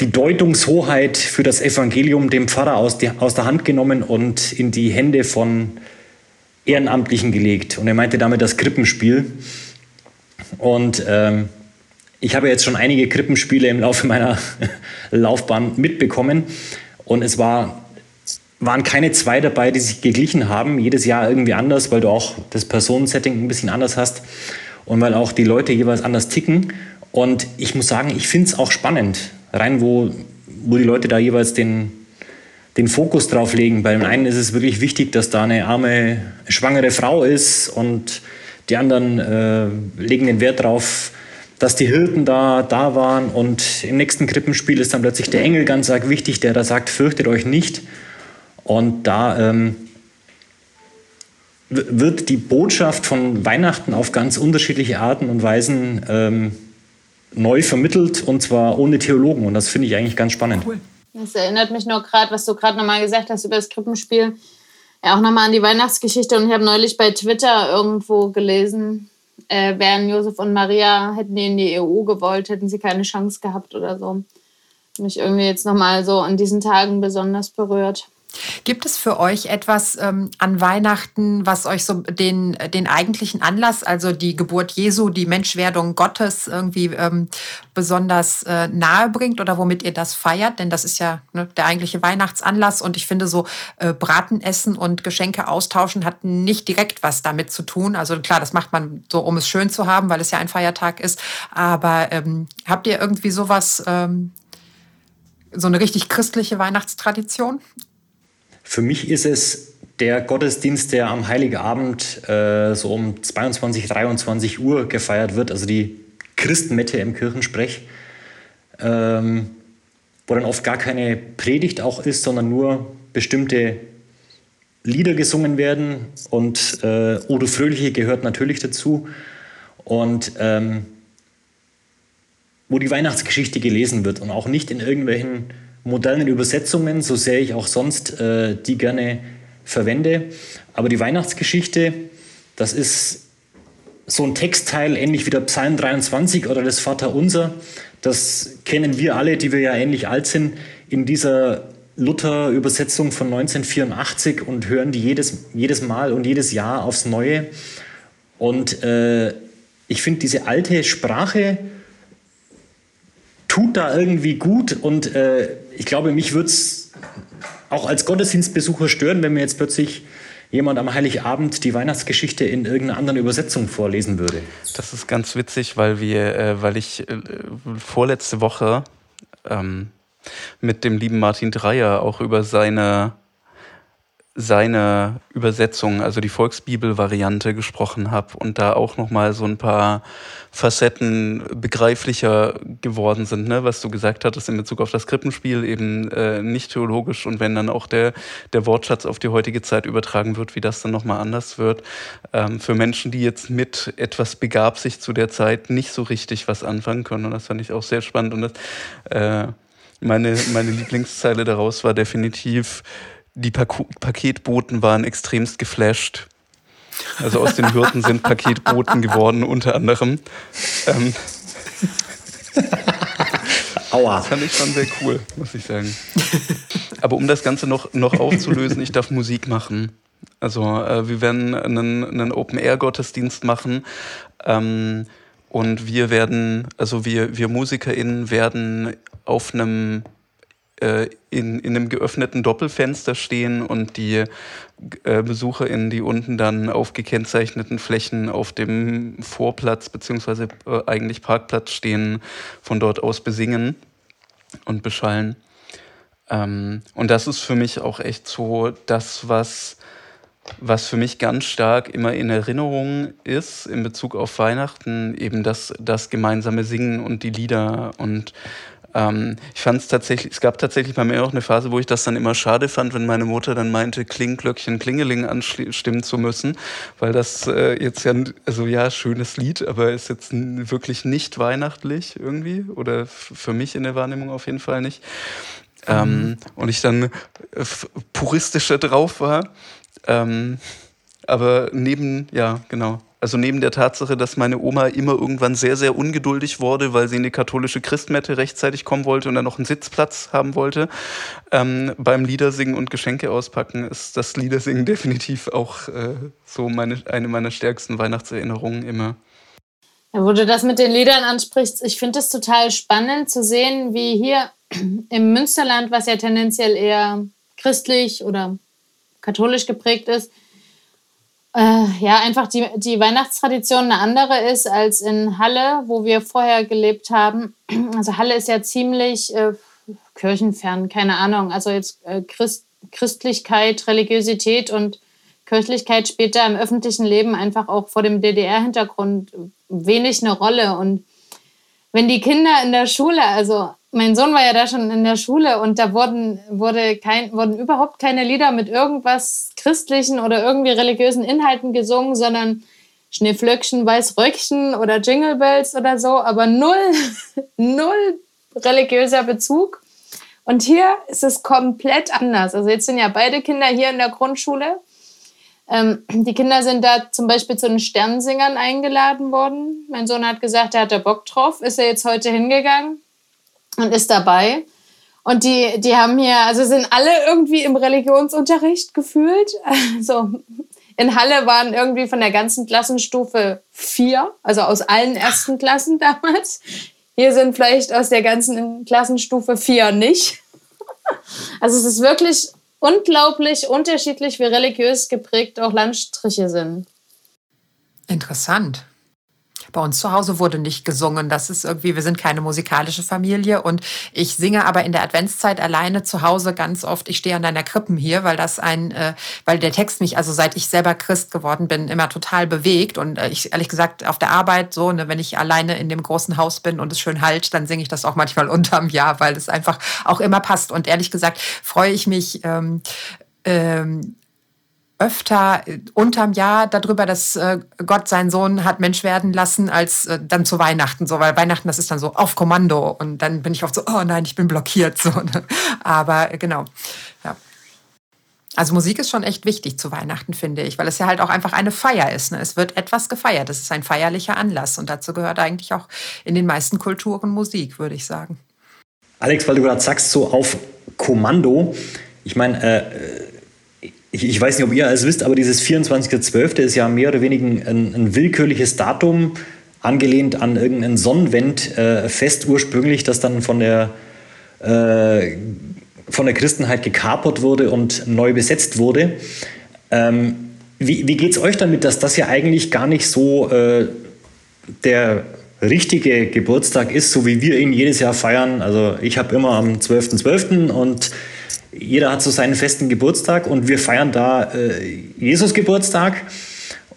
Speaker 3: die Deutungshoheit für das Evangelium dem Pfarrer aus, die, aus der Hand genommen und in die Hände von Ehrenamtlichen gelegt. Und er meinte damit das Krippenspiel. Und ähm, ich habe jetzt schon einige Krippenspiele im Laufe meiner (laughs) Laufbahn mitbekommen. Und es war, waren keine zwei dabei, die sich geglichen haben. Jedes Jahr irgendwie anders, weil du auch das Personensetting ein bisschen anders hast und weil auch die Leute jeweils anders ticken. Und ich muss sagen, ich finde es auch spannend, rein wo, wo die Leute da jeweils den, den Fokus drauf legen. Bei dem einen ist es wirklich wichtig, dass da eine arme, schwangere Frau ist und die anderen äh, legen den Wert darauf, dass die Hirten da, da waren. Und im nächsten Krippenspiel ist dann plötzlich der Engel ganz arg wichtig, der da sagt, fürchtet euch nicht. Und da ähm, wird die Botschaft von Weihnachten auf ganz unterschiedliche Arten und Weisen ähm, neu vermittelt und zwar ohne Theologen. Und das finde ich eigentlich ganz spannend. Cool.
Speaker 4: Das erinnert mich nur gerade, was du gerade nochmal gesagt hast über das Krippenspiel. Ja, auch nochmal an die Weihnachtsgeschichte. Und ich habe neulich bei Twitter irgendwo gelesen, äh, wären Josef und Maria, hätten die in die EU gewollt, hätten sie keine Chance gehabt oder so. Mich irgendwie jetzt nochmal so an diesen Tagen besonders berührt.
Speaker 2: Gibt es für euch etwas ähm, an Weihnachten, was euch so den, den eigentlichen Anlass, also die Geburt Jesu, die Menschwerdung Gottes irgendwie ähm, besonders äh, nahe bringt oder womit ihr das feiert? Denn das ist ja ne, der eigentliche Weihnachtsanlass und ich finde so äh, Braten essen und Geschenke austauschen hat nicht direkt was damit zu tun. Also klar, das macht man so, um es schön zu haben, weil es ja ein Feiertag ist. Aber ähm, habt ihr irgendwie sowas, ähm, so eine richtig christliche Weihnachtstradition?
Speaker 3: Für mich ist es der Gottesdienst, der am Heiligabend äh, so um 22, 23 Uhr gefeiert wird, also die Christmette im Kirchensprech, ähm, wo dann oft gar keine Predigt auch ist, sondern nur bestimmte Lieder gesungen werden und äh, Odo Fröhliche gehört natürlich dazu. Und ähm, wo die Weihnachtsgeschichte gelesen wird und auch nicht in irgendwelchen modernen Übersetzungen, so sehr ich auch sonst äh, die gerne verwende. Aber die Weihnachtsgeschichte, das ist so ein Textteil, ähnlich wie der Psalm 23 oder das Vaterunser. Das kennen wir alle, die wir ja ähnlich alt sind, in dieser Luther-Übersetzung von 1984 und hören die jedes, jedes Mal und jedes Jahr aufs Neue. Und äh, ich finde diese alte Sprache, tut da irgendwie gut und äh, ich glaube, mich würde es auch als Gottesdienstbesucher stören, wenn mir jetzt plötzlich jemand am Heiligabend die Weihnachtsgeschichte in irgendeiner anderen Übersetzung vorlesen würde.
Speaker 1: Das ist ganz witzig, weil wir, äh, weil ich äh, vorletzte Woche ähm, mit dem lieben Martin Dreyer auch über seine seine Übersetzung, also die Volksbibel-Variante gesprochen habe und da auch nochmal so ein paar Facetten begreiflicher geworden sind, ne? was du gesagt hattest in Bezug auf das Krippenspiel, eben äh, nicht theologisch und wenn dann auch der, der Wortschatz auf die heutige Zeit übertragen wird, wie das dann nochmal anders wird. Ähm, für Menschen, die jetzt mit etwas begab sich zu der Zeit nicht so richtig was anfangen können und das fand ich auch sehr spannend und das, äh, meine, meine Lieblingszeile daraus war definitiv, die Pak Paketboten waren extremst geflasht. Also aus den Hürden sind Paketboten geworden, unter anderem. Ähm, Aua. Das fand ich schon sehr cool, muss ich sagen. Aber um das Ganze noch, noch aufzulösen, ich darf Musik machen. Also äh, wir werden einen, einen Open-Air-Gottesdienst machen. Ähm, und wir werden, also wir, wir MusikerInnen werden auf einem äh, in, in einem geöffneten Doppelfenster stehen und die äh, BesucherInnen, die unten dann auf gekennzeichneten Flächen auf dem Vorplatz beziehungsweise äh, eigentlich Parkplatz stehen, von dort aus besingen und beschallen. Ähm, und das ist für mich auch echt so das, was was für mich ganz stark immer in Erinnerung ist in Bezug auf Weihnachten, eben das, das gemeinsame Singen und die Lieder und ähm, ich fand es tatsächlich, es gab tatsächlich bei mir auch eine Phase, wo ich das dann immer schade fand, wenn meine Mutter dann meinte, Klingglöckchen, Klingeling anstimmen zu müssen, weil das äh, jetzt ja, also ja, schönes Lied, aber ist jetzt wirklich nicht weihnachtlich irgendwie oder für mich in der Wahrnehmung auf jeden Fall nicht. Ähm, mhm. Und ich dann äh, puristischer drauf war. Ähm, aber neben, ja, genau, also neben der Tatsache, dass meine Oma immer irgendwann sehr, sehr ungeduldig wurde, weil sie in die katholische Christmette rechtzeitig kommen wollte und dann noch einen Sitzplatz haben wollte, ähm, beim Liedersingen und Geschenke auspacken, ist das Liedersingen (laughs) definitiv auch äh, so meine, eine meiner stärksten Weihnachtserinnerungen immer.
Speaker 4: Ja, wo du das mit den Liedern ansprichst, ich finde es total spannend zu sehen, wie hier (clears throat) im Münsterland, was ja tendenziell eher christlich oder katholisch geprägt ist, Äh, ja, einfach die, die Weihnachtstradition eine andere ist als in Halle, wo wir vorher gelebt haben. (clears throat) Also Halle ist ja ziemlich äh, kirchenfern, keine Ahnung. Also jetzt äh, Christ, Christlichkeit, Religiosität und Kirchlichkeit spielt da im öffentlichen Leben einfach auch vor dem DDR-Hintergrund wenig eine Rolle. Und wenn die Kinder in der Schule, also mein Sohn war ja da schon in der Schule und da wurden, wurde kein, wurden überhaupt keine Lieder mit irgendwas christlichen oder irgendwie religiösen Inhalten gesungen, sondern Schneeflöckchen, Weißröckchen oder Jingle Bells oder so, aber null, (laughs) null religiöser Bezug. Und hier ist es komplett anders. Also jetzt sind ja beide Kinder hier in der Grundschule ähm, die Kinder sind da zum Beispiel zu den Sternsingern eingeladen worden. Mein Sohn hat gesagt, er hat da Bock drauf. Ist er jetzt heute hingegangen und ist dabei. Und die, die haben hier, also sind alle irgendwie im Religionsunterricht gefühlt. (laughs) Also in Halle waren irgendwie von der ganzen Klassenstufe vier, also aus allen ersten Klassen damals. Hier sind vielleicht aus der ganzen Klassenstufe vier nicht. (laughs) Also es ist wirklich unglaublich unterschiedlich, wie religiös geprägt auch Landstriche sind.
Speaker 2: Interessant. Bei uns zu Hause wurde nicht gesungen. Das ist irgendwie, wir sind keine musikalische Familie und ich singe aber in der Adventszeit alleine zu Hause ganz oft. Ich stehe an deiner Krippen hier, weil das ein, äh, weil der Text mich, also seit ich selber Christ geworden bin, immer total bewegt und äh, ich ehrlich gesagt auf der Arbeit so, ne, wenn ich alleine in dem großen Haus bin und es schön halt, dann singe ich das auch manchmal (laughs) unterm Jahr, weil es einfach auch immer passt. Und ehrlich gesagt freue ich mich ähm, ähm, öfter unterm Jahr darüber, dass äh, Gott seinen Sohn hat Mensch werden lassen, als äh, dann zu Weihnachten so, weil Weihnachten, das ist dann so auf Kommando und dann bin ich oft so, oh nein, ich bin blockiert (laughs) so. Ne? Aber äh, genau, ja. Also Musik ist schon echt wichtig zu Weihnachten, finde ich, weil es ja halt auch einfach eine Feier ist. Ne? Es wird etwas gefeiert. Es ist ein feierlicher Anlass und dazu gehört eigentlich auch in den meisten Kulturen Musik, würde ich sagen.
Speaker 3: Alex, weil du gerade sagst, so auf Kommando. Ich meine, äh, ich, ich, weiß nicht, ob ihr es wisst, aber dieses 24.12. ist ja mehr oder weniger ein, ein willkürliches Datum, angelehnt an irgendein Sonnenwendfest äh, ursprünglich, das dann von der, äh, von der Christenheit gekapert wurde und neu besetzt wurde. Ähm, wie wie geht es euch damit, dass das ja eigentlich gar nicht so äh, der richtige Geburtstag ist, so wie wir ihn jedes Jahr feiern? Also ich habe immer am 12.12. .12. und jeder hat so seinen festen Geburtstag und wir feiern da äh, Jesus Geburtstag.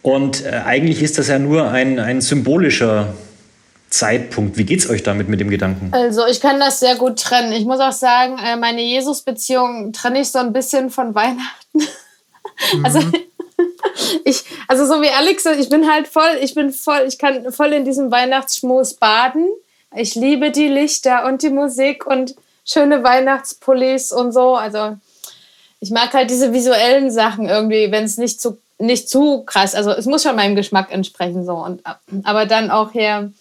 Speaker 3: Und äh, eigentlich ist das ja nur ein, ein symbolischer Zeitpunkt. Wie geht es euch damit mit dem Gedanken?
Speaker 4: Also ich kann das sehr gut trennen. Ich muss auch sagen, äh, meine Jesus-Beziehung trenne ich so ein bisschen von Weihnachten. (laughs) Mhm. Also ich, also so wie Alex, ich bin halt voll, ich bin voll, ich kann voll in diesem Weihnachtsschmus baden. Ich liebe die Lichter und die Musik und schöne Weihnachtspullis und so. Also ich mag halt diese visuellen Sachen irgendwie, wenn es nicht zu, nicht zu krass, also es muss schon meinem Geschmack entsprechen so. Und, aber dann auch hier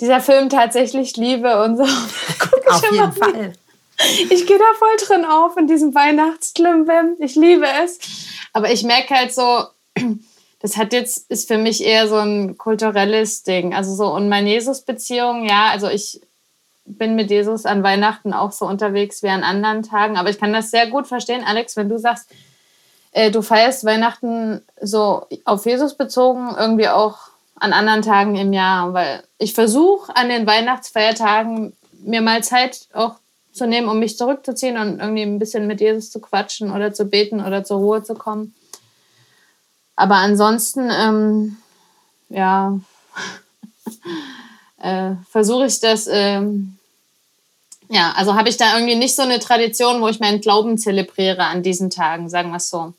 Speaker 4: dieser Film tatsächlich Liebe und so. (laughs)
Speaker 2: Auf jeden Fall.
Speaker 4: Ich gehe da voll drin auf in diesem Weihnachtsklimbim. Ich liebe es. Aber ich merke halt so, (clears throat) das hat jetzt, ist für mich eher so ein kulturelles Ding. Also so, und meine Jesus-Beziehung, ja, also ich bin mit Jesus an Weihnachten auch so unterwegs wie an anderen Tagen. Aber ich kann das sehr gut verstehen, Alex, wenn du sagst, äh, du feierst Weihnachten so auf Jesus bezogen, irgendwie auch an anderen Tagen im Jahr. Weil ich versuche an den Weihnachtsfeiertagen mir mal Zeit auch zu nehmen, um mich zurückzuziehen und irgendwie ein bisschen mit Jesus zu quatschen oder zu beten oder zur Ruhe zu kommen. Aber ansonsten, ähm, ja, (laughs) äh, versuche ich das ähm, ja, also habe ich da irgendwie nicht so eine Tradition, wo ich meinen Glauben zelebriere an diesen Tagen, sagen wir es so.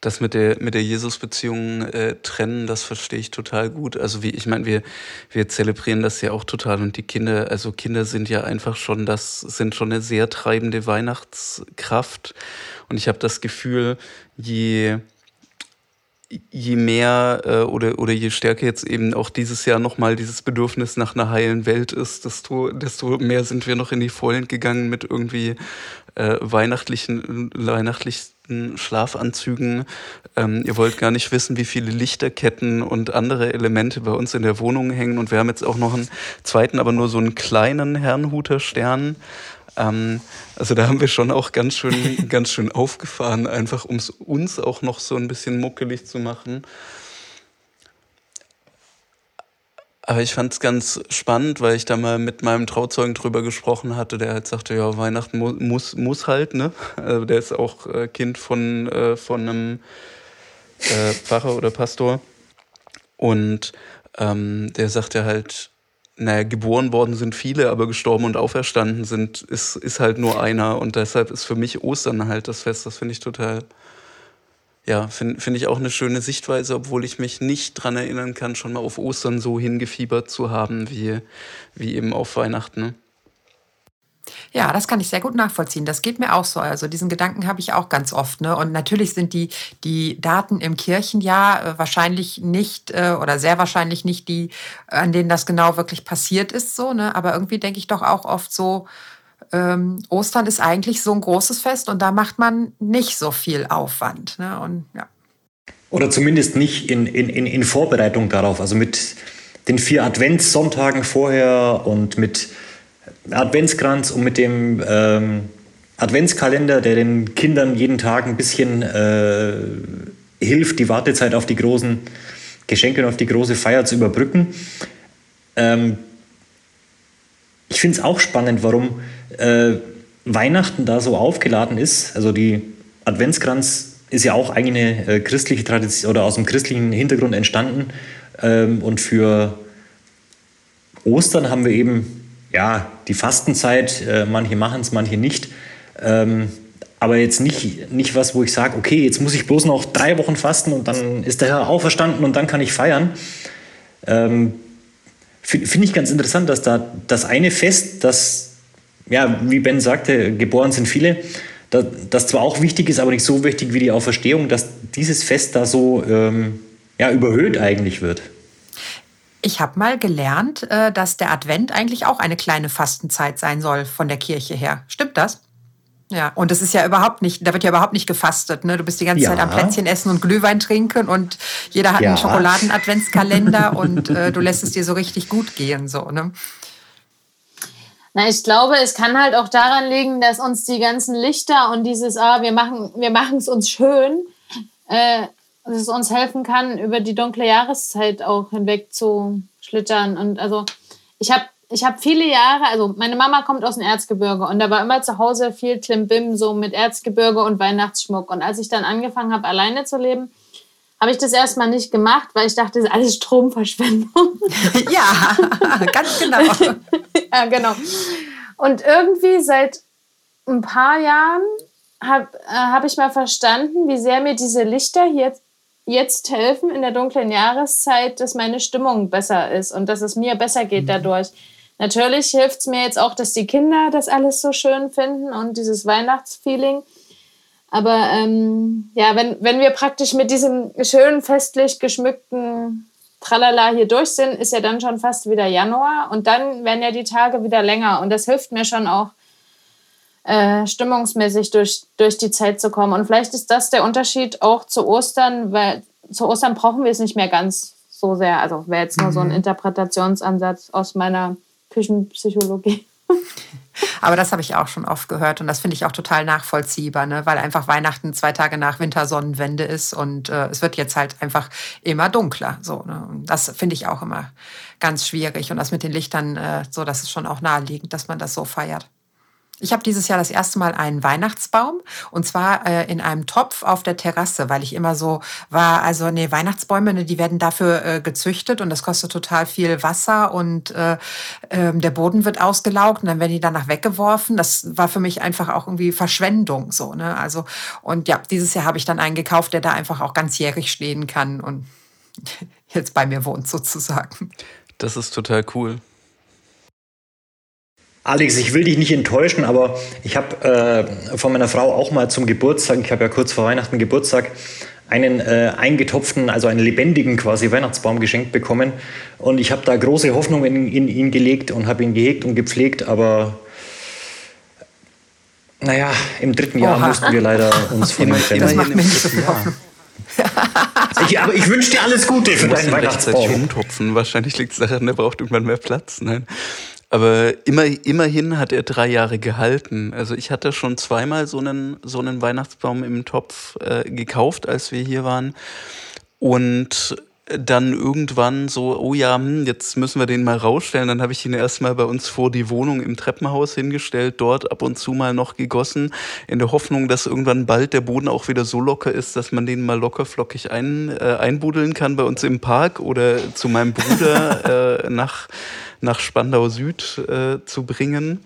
Speaker 1: Das mit der, mit der Jesus-Beziehung äh, trennen, das verstehe ich total gut. Also wie, ich meine, wir, wir zelebrieren das ja auch total. Und die Kinder, also Kinder sind ja einfach schon, das sind schon eine sehr treibende Weihnachtskraft. Und ich habe das Gefühl, je, je mehr äh, oder, oder je stärker jetzt eben auch dieses Jahr nochmal dieses Bedürfnis nach einer heilen Welt ist, desto, desto mehr sind wir noch in die Vollen gegangen mit irgendwie äh, weihnachtlichen, weihnachtlichen Schlafanzügen. Ähm, ihr wollt gar nicht wissen, wie viele Lichterketten und andere Elemente bei uns in der Wohnung hängen. Und wir haben jetzt auch noch einen zweiten, aber nur so einen kleinen Herrnhuter Stern Ähm, also da haben wir schon auch ganz schön, (laughs) ganz schön aufgefahren, einfach um es uns auch noch so ein bisschen muckelig zu machen. Aber ich fand es ganz spannend, weil ich da mal mit meinem Trauzeugen drüber gesprochen hatte, der halt sagte, ja, Weihnachten mu muss, muss halt, ne? Also der ist auch äh, Kind von, äh, von einem äh, Pfarrer oder Pastor. Und ähm, der sagte halt, naja, geboren worden sind viele, aber gestorben und auferstanden sind, ist, ist halt nur einer. Und deshalb ist für mich Ostern halt das Fest. Das finde ich total ja, finde find ich auch eine schöne Sichtweise, obwohl ich mich nicht daran erinnern kann, schon mal auf Ostern so hingefiebert zu haben, wie, wie eben auf Weihnachten.
Speaker 2: Ja, das kann ich sehr gut nachvollziehen. Das geht mir auch so. Also diesen Gedanken habe ich auch ganz oft. Ne? Und natürlich sind die, die Daten im Kirchenjahr äh, wahrscheinlich nicht äh, oder sehr wahrscheinlich nicht die, an denen das genau wirklich passiert ist. So, ne? Aber irgendwie denke ich doch auch oft so, ähm, Ostern ist eigentlich so ein großes Fest und da macht man nicht so viel Aufwand. Ne? Und, ja.
Speaker 3: Oder zumindest nicht in, in, in Vorbereitung darauf. Also mit den vier Adventssonntagen vorher und mit Adventskranz und mit dem ähm, Adventskalender, der den Kindern jeden Tag ein bisschen äh, hilft, die Wartezeit auf die großen Geschenke und auf die große Feier zu überbrücken. Ähm, ich finde es auch spannend, warum äh, Weihnachten da so aufgeladen ist. Also die Adventskranz ist ja auch eigentlich äh, christliche Tradition oder aus dem christlichen Hintergrund entstanden. Ähm, und für Ostern haben wir eben ja die Fastenzeit. Äh, manche machen es, manche nicht. Ähm, aber jetzt nicht, nicht was, wo ich sage, okay, jetzt muss ich bloß noch drei Wochen fasten und dann ist der Herr auferstanden und dann kann ich feiern. Ähm, Finde ich ganz interessant, dass da das eine Fest, das ja, wie Ben sagte, geboren sind viele, das zwar auch wichtig ist, aber nicht so wichtig wie die Auferstehung, dass dieses Fest da so ähm, ja, überhöht eigentlich wird.
Speaker 2: Ich habe mal gelernt, äh, dass der Advent eigentlich auch eine kleine Fastenzeit sein soll von der Kirche her. Stimmt das? Ja, und es ist ja überhaupt nicht, da wird ja überhaupt nicht gefastet. Ne? Du bist die ganze ja. Zeit am Plätzchen essen und Glühwein trinken und jeder hat ja. einen Schokoladen-Adventskalender (laughs) und äh, du lässt es dir so richtig gut gehen. So, ne?
Speaker 4: Na, ich glaube, es kann halt auch daran liegen, dass uns die ganzen Lichter und dieses, ah, wir machen wir machen es uns schön, äh, dass es uns helfen kann, über die dunkle Jahreszeit auch hinweg zu schlittern. Und also ich habe ich hab viele Jahre, also meine Mama kommt aus dem Erzgebirge und da war immer zu Hause viel Klimbim, so mit Erzgebirge und Weihnachtsschmuck. Und als ich dann angefangen habe, alleine zu leben, habe ich das erstmal nicht gemacht, weil ich dachte, das ist alles Stromverschwendung. (laughs)
Speaker 2: ja, ganz genau. (laughs)
Speaker 4: ja, genau. Und irgendwie seit ein paar Jahren habe äh, hab ich mal verstanden, wie sehr mir diese Lichter hier jetzt helfen in der dunklen Jahreszeit, dass meine Stimmung besser ist und dass es mir besser geht mhm. dadurch. Natürlich hilft es mir jetzt auch, dass die Kinder das alles so schön finden und dieses Weihnachtsfeeling. Aber ähm, ja, wenn, wenn wir praktisch mit diesem schönen festlich geschmückten Tralala hier durch sind, ist ja dann schon fast wieder Januar und dann werden ja die Tage wieder länger und das hilft mir schon auch äh, stimmungsmäßig durch, durch die Zeit zu kommen. Und vielleicht ist das der Unterschied auch zu Ostern, weil zu Ostern brauchen wir es nicht mehr ganz so sehr. Also wäre jetzt nur mhm. so ein mhm. Interpretationsansatz aus meiner Küchenpsychologie. (laughs)
Speaker 2: Aber das habe ich auch schon oft gehört und das finde ich auch total nachvollziehbar, ne? weil einfach Weihnachten zwei Tage nach Wintersonnenwende ist und äh, es wird jetzt halt einfach immer dunkler. So, ne? Und das finde ich auch immer ganz schwierig und das mit den Lichtern, äh, so, das ist schon auch naheliegend, dass man das so feiert. Ich habe dieses Jahr das erste Mal einen Weihnachtsbaum und zwar äh, in einem Topf auf der Terrasse, weil ich immer so war, also nee, Weihnachtsbäume, ne, die werden dafür äh, gezüchtet und das kostet total viel Wasser und äh, äh, der Boden wird ausgelaugt und dann werden die danach weggeworfen. Das war für mich einfach auch irgendwie Verschwendung so, ne? Also und ja, dieses Jahr habe ich dann einen gekauft, der da einfach auch ganzjährig stehen kann und (laughs) jetzt bei mir wohnt sozusagen.
Speaker 1: Das ist total cool.
Speaker 3: Alex, ich will dich nicht enttäuschen, aber ich habe äh, von meiner Frau auch mal zum Geburtstag, ich habe ja kurz vor Weihnachten Geburtstag, einen äh, eingetopften, also einen lebendigen quasi Weihnachtsbaum geschenkt bekommen. Und ich habe da große Hoffnung in, in ihn gelegt und habe ihn gehegt und gepflegt, aber naja, im dritten Jahr Oha. mussten wir leider uns von ihm trennen. Das macht mir nicht so viel Hoffnung. ich, aber ich wünsche dir alles Gute für deinen Weihnachtsbaum.
Speaker 1: Wahrscheinlich liegt es daran, der braucht irgendwann mehr Platz. Nein. Aber immer, immerhin hat er drei Jahre gehalten. Also ich hatte schon zweimal so einen, so einen Weihnachtsbaum im Topf äh, gekauft, als wir hier waren. Und dann irgendwann so, oh ja, hm, jetzt müssen wir den mal rausstellen. Dann habe ich ihn erstmal bei uns vor die Wohnung im Treppenhaus hingestellt, dort ab und zu mal noch gegossen, in der Hoffnung, dass irgendwann bald der Boden auch wieder so locker ist, dass man den mal locker flockig ein, äh, einbudeln kann bei uns im Park oder zu meinem Bruder (laughs) äh, nach, nach Spandau Süd äh, zu bringen.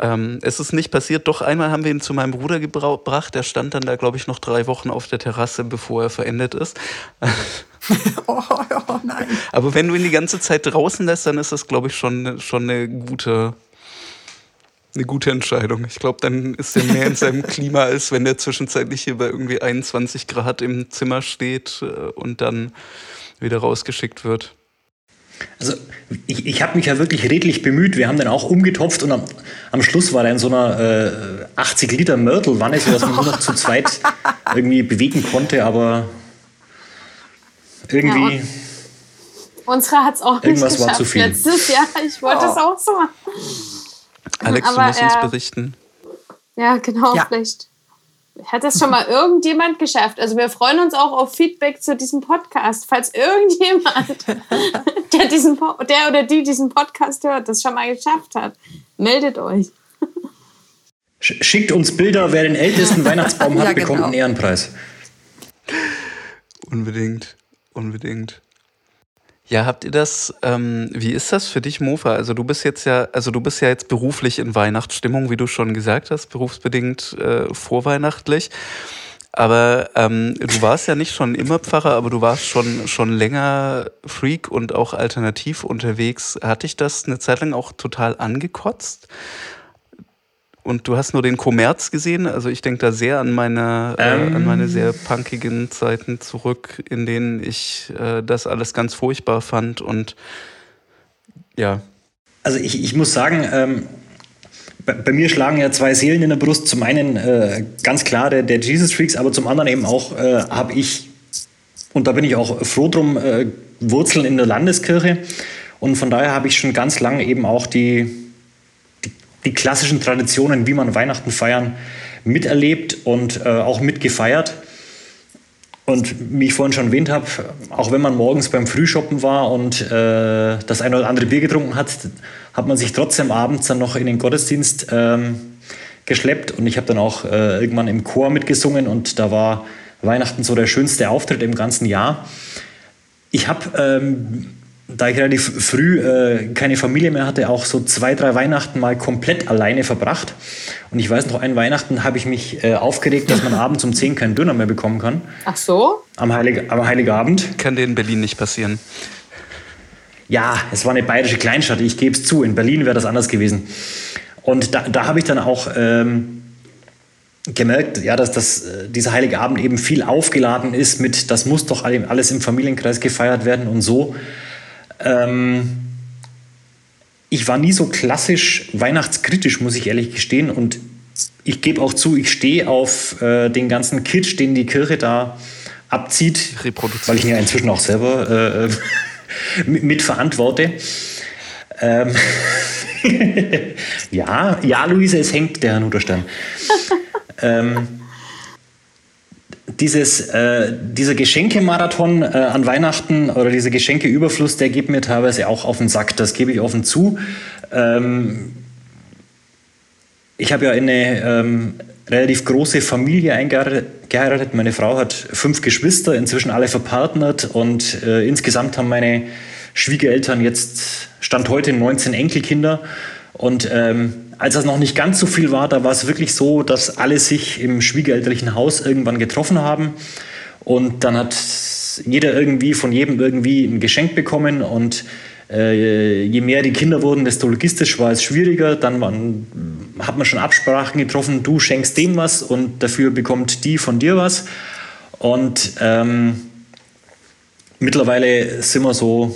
Speaker 1: Ähm, es ist nicht passiert. Doch einmal haben wir ihn zu meinem Bruder gebracht. Der stand dann da, glaube ich, noch drei Wochen auf der Terrasse, bevor er verendet ist. (laughs) oh, oh, nein. Aber wenn du ihn die ganze Zeit draußen lässt, dann ist das, glaube ich, schon, schon eine gute, eine gute Entscheidung. Ich glaube, dann ist er mehr in seinem Klima, als wenn der zwischenzeitlich hier bei irgendwie 21 Grad im Zimmer steht äh, und dann wieder rausgeschickt wird.
Speaker 3: Also ich, ich habe mich ja wirklich redlich bemüht. Wir haben den auch umgetopft und am, am Schluss war er in so einer äh, 80 Liter Mörtelwanne, sodass man nur noch zu zweit irgendwie bewegen konnte, aber irgendwie. Ja,
Speaker 4: unsere hat es auch
Speaker 3: irgendwas nicht geschafft war zu viel.
Speaker 4: letztes Jahr. Ich wollte es oh. auch so machen.
Speaker 1: Alex, aber, du musst äh, uns berichten.
Speaker 4: Ja, genau, ja. vielleicht hat das schon mal irgendjemand geschafft? Also wir freuen uns auch auf Feedback zu diesem Podcast. Falls irgendjemand, (laughs) der, diesen, der oder die diesen Podcast hört, das schon mal geschafft hat, meldet euch.
Speaker 3: Schickt uns Bilder, wer den ältesten Weihnachtsbaum hat, ja, genau. bekommt einen Ehrenpreis.
Speaker 1: Unbedingt, unbedingt. Ja, habt ihr das, ähm, wie ist das für dich, Mofa? Also du bist jetzt ja, also du bist ja jetzt beruflich in Weihnachtsstimmung, wie du schon gesagt hast, berufsbedingt äh, vorweihnachtlich. Aber ähm, du warst ja nicht schon immer Pfarrer, aber du warst schon, schon länger Freak und auch alternativ unterwegs. Hat dich das eine Zeit lang auch total angekotzt? Und du hast nur den Kommerz gesehen. Also ich denke da sehr an meine, ähm. äh, an meine sehr punkigen Zeiten zurück, in denen ich äh, das alles ganz furchtbar fand. Und ja.
Speaker 3: Also ich, ich muss sagen, ähm, bei, bei, mir schlagen ja zwei Seelen in der Brust. Zum einen äh, ganz klar der, der, Jesus Freaks, aber zum anderen eben auch äh, habe ich, und da bin ich auch froh drum, äh, Wurzeln in der Landeskirche. Und von daher habe ich schon ganz lange eben auch die die klassischen Traditionen, wie man Weihnachten feiern, miterlebt und äh, auch mitgefeiert. Und wie ich vorhin schon erwähnt habe, auch wenn man morgens beim Frühshoppen war und äh, das eine oder andere Bier getrunken hat, hat man sich trotzdem abends dann noch in den Gottesdienst ähm, geschleppt. Und ich habe dann auch äh, irgendwann im Chor mitgesungen und da war Weihnachten so der schönste Auftritt im ganzen Jahr. Ich habe ähm, da ich relativ früh äh, keine Familie mehr hatte, auch so zwei, drei Weihnachten mal komplett alleine verbracht. Und ich weiß noch, einen Weihnachten habe ich mich äh, aufgeregt, dass man abends um 10 keinen Döner mehr bekommen kann.
Speaker 4: Ach so?
Speaker 3: Am, Heilig am Heiligabend.
Speaker 1: Kann dir in Berlin nicht passieren.
Speaker 3: Ja, es war eine bayerische Kleinstadt, ich gebe es zu. In Berlin wäre das anders gewesen. Und da, da habe ich dann auch ähm, gemerkt, ja, dass das, äh, dieser Heilige Abend eben viel aufgeladen ist mit, das muss doch alles im Familienkreis gefeiert werden und so ähm, ich war nie so klassisch weihnachtskritisch, muss ich ehrlich gestehen. Und ich gebe auch zu, ich stehe auf äh, den ganzen Kitsch, den die Kirche da abzieht, weil ich ihn ja inzwischen auch selber äh, (laughs) mitverantworte. Ähm (laughs) ja, ja, Luise, es hängt der Herr Nuderstern. (laughs) ähm, dieses, äh, dieser Geschenkemarathon äh, an Weihnachten oder dieser Geschenkeüberfluss, der geht mir teilweise auch auf den Sack, das gebe ich offen zu. Ähm, ich habe ja eine ähm, relativ große Familie eingeheiratet. Meine Frau hat fünf Geschwister, inzwischen alle verpartnert und äh, insgesamt haben meine Schwiegereltern jetzt, Stand heute, 19 Enkelkinder. Und ähm, als das noch nicht ganz so viel war, da war es wirklich so, dass alle sich im schwiegerelterlichen Haus irgendwann getroffen haben. Und dann hat jeder irgendwie von jedem irgendwie ein Geschenk bekommen. Und äh, je mehr die Kinder wurden, desto logistisch war es schwieriger. Dann waren, hat man schon Absprachen getroffen, du schenkst dem was und dafür bekommt die von dir was. Und ähm, mittlerweile sind wir so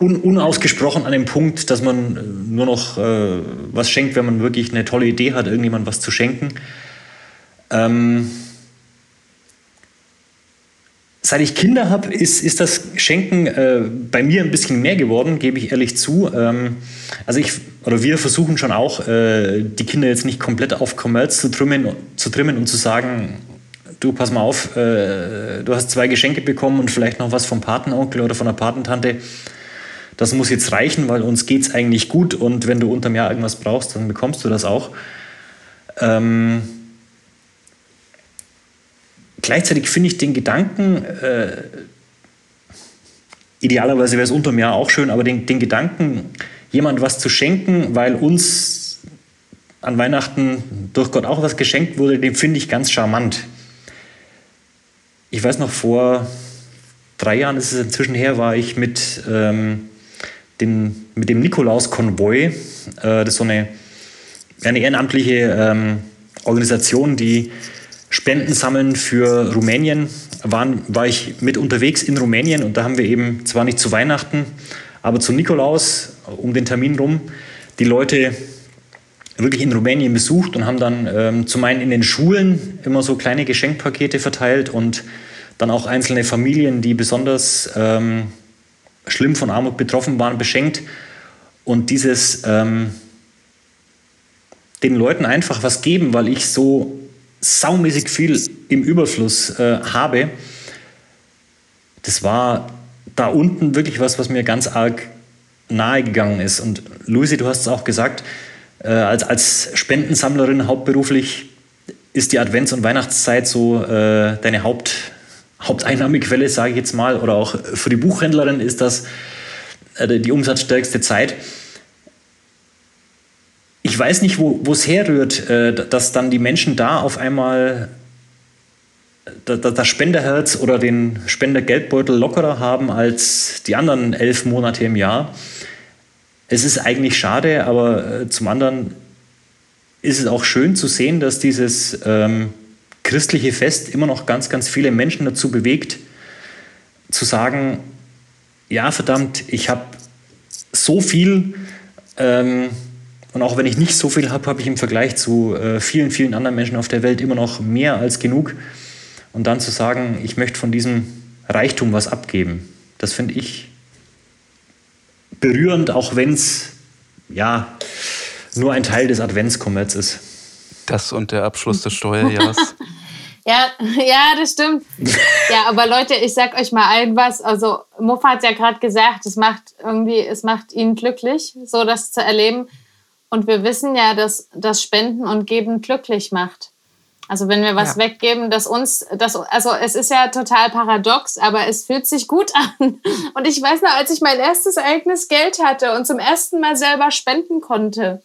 Speaker 3: un unausgesprochen an dem Punkt, dass man äh, nur noch äh, was schenkt, wenn man wirklich eine tolle Idee hat, irgendjemand was zu schenken. Ähm Seit ich Kinder habe, ist, ist das Schenken äh, bei mir ein bisschen mehr geworden, gebe ich ehrlich zu. Ähm, also ich oder wir versuchen schon auch, äh, die Kinder jetzt nicht komplett auf Commerce zu trimmen, zu trimmen und zu sagen, du pass mal auf, äh, du hast zwei Geschenke bekommen und vielleicht noch was vom Patenonkel oder von der Patentante. Das muss jetzt reichen, weil uns geht es eigentlich gut und wenn du unterm Jahr irgendwas brauchst, dann bekommst du das auch. Ähm, gleichzeitig finde ich den Gedanken, äh, idealerweise wäre es unterm Jahr auch schön, aber den, den Gedanken, jemand was zu schenken, weil uns an Weihnachten durch Gott auch was geschenkt wurde, den finde ich ganz charmant. Ich weiß noch, vor drei Jahren ist es inzwischen her, war ich mit, ähm, den, mit dem Nikolaus-Konvoi, äh, das ist so eine, eine ehrenamtliche ähm, Organisation, die Spenden sammeln für Rumänien, waren, war ich mit unterwegs in Rumänien und da haben wir eben zwar nicht zu Weihnachten, aber zu Nikolaus um den Termin rum die Leute wirklich in Rumänien besucht und haben dann ähm, zum einen in den Schulen immer so kleine Geschenkpakete verteilt und dann auch einzelne Familien, die besonders ähm, schlimm von Armut betroffen waren, beschenkt. Und dieses ähm, den Leuten einfach was geben, weil ich so saumäßig viel im Überfluss äh, habe, das war da unten wirklich was, was mir ganz arg nahe gegangen ist. Und Luisi, du hast es auch gesagt, äh, als, als Spendensammlerin hauptberuflich ist die Advents- und Weihnachtszeit so äh, deine Haupt, Haupteinnahmequelle, sage ich jetzt mal, oder auch für die Buchhändlerin ist das äh, die umsatzstärkste Zeit. Ich weiß nicht, wo es herrührt, äh, dass dann die Menschen da auf einmal das Spenderherz oder den Spendergeldbeutel lockerer haben als die anderen elf Monate im Jahr. Es ist eigentlich schade, aber äh, zum anderen ist es auch schön zu sehen, dass dieses ähm, christliche Fest immer noch ganz, ganz viele Menschen dazu bewegt, zu sagen, ja verdammt, ich habe so viel ähm, und auch wenn ich nicht so viel habe, habe ich im Vergleich zu äh, vielen, vielen anderen Menschen auf der Welt immer noch mehr als genug. Und dann zu sagen, ich möchte von diesem Reichtum was abgeben, das finde ich berührend, auch wenn es ja nur ein Teil des Adventskommerz ist.
Speaker 1: Das und der Abschluss des Steuerjahres. (laughs)
Speaker 4: ja, (laughs) ja, das stimmt. Ja, aber Leute, ich sag euch mal ein was. Also Muffa hat ja gerade gesagt, es macht irgendwie, es macht ihn glücklich, so das zu erleben. Und wir wissen ja, dass das Spenden und Geben glücklich macht. Also wenn wir was ja. weggeben, dass uns, das, also es ist ja total paradox, aber es fühlt sich gut (laughs) an. Und ich weiß noch, als ich mein erstes eigenes Geld hatte und zum ersten Mal selber spenden konnte,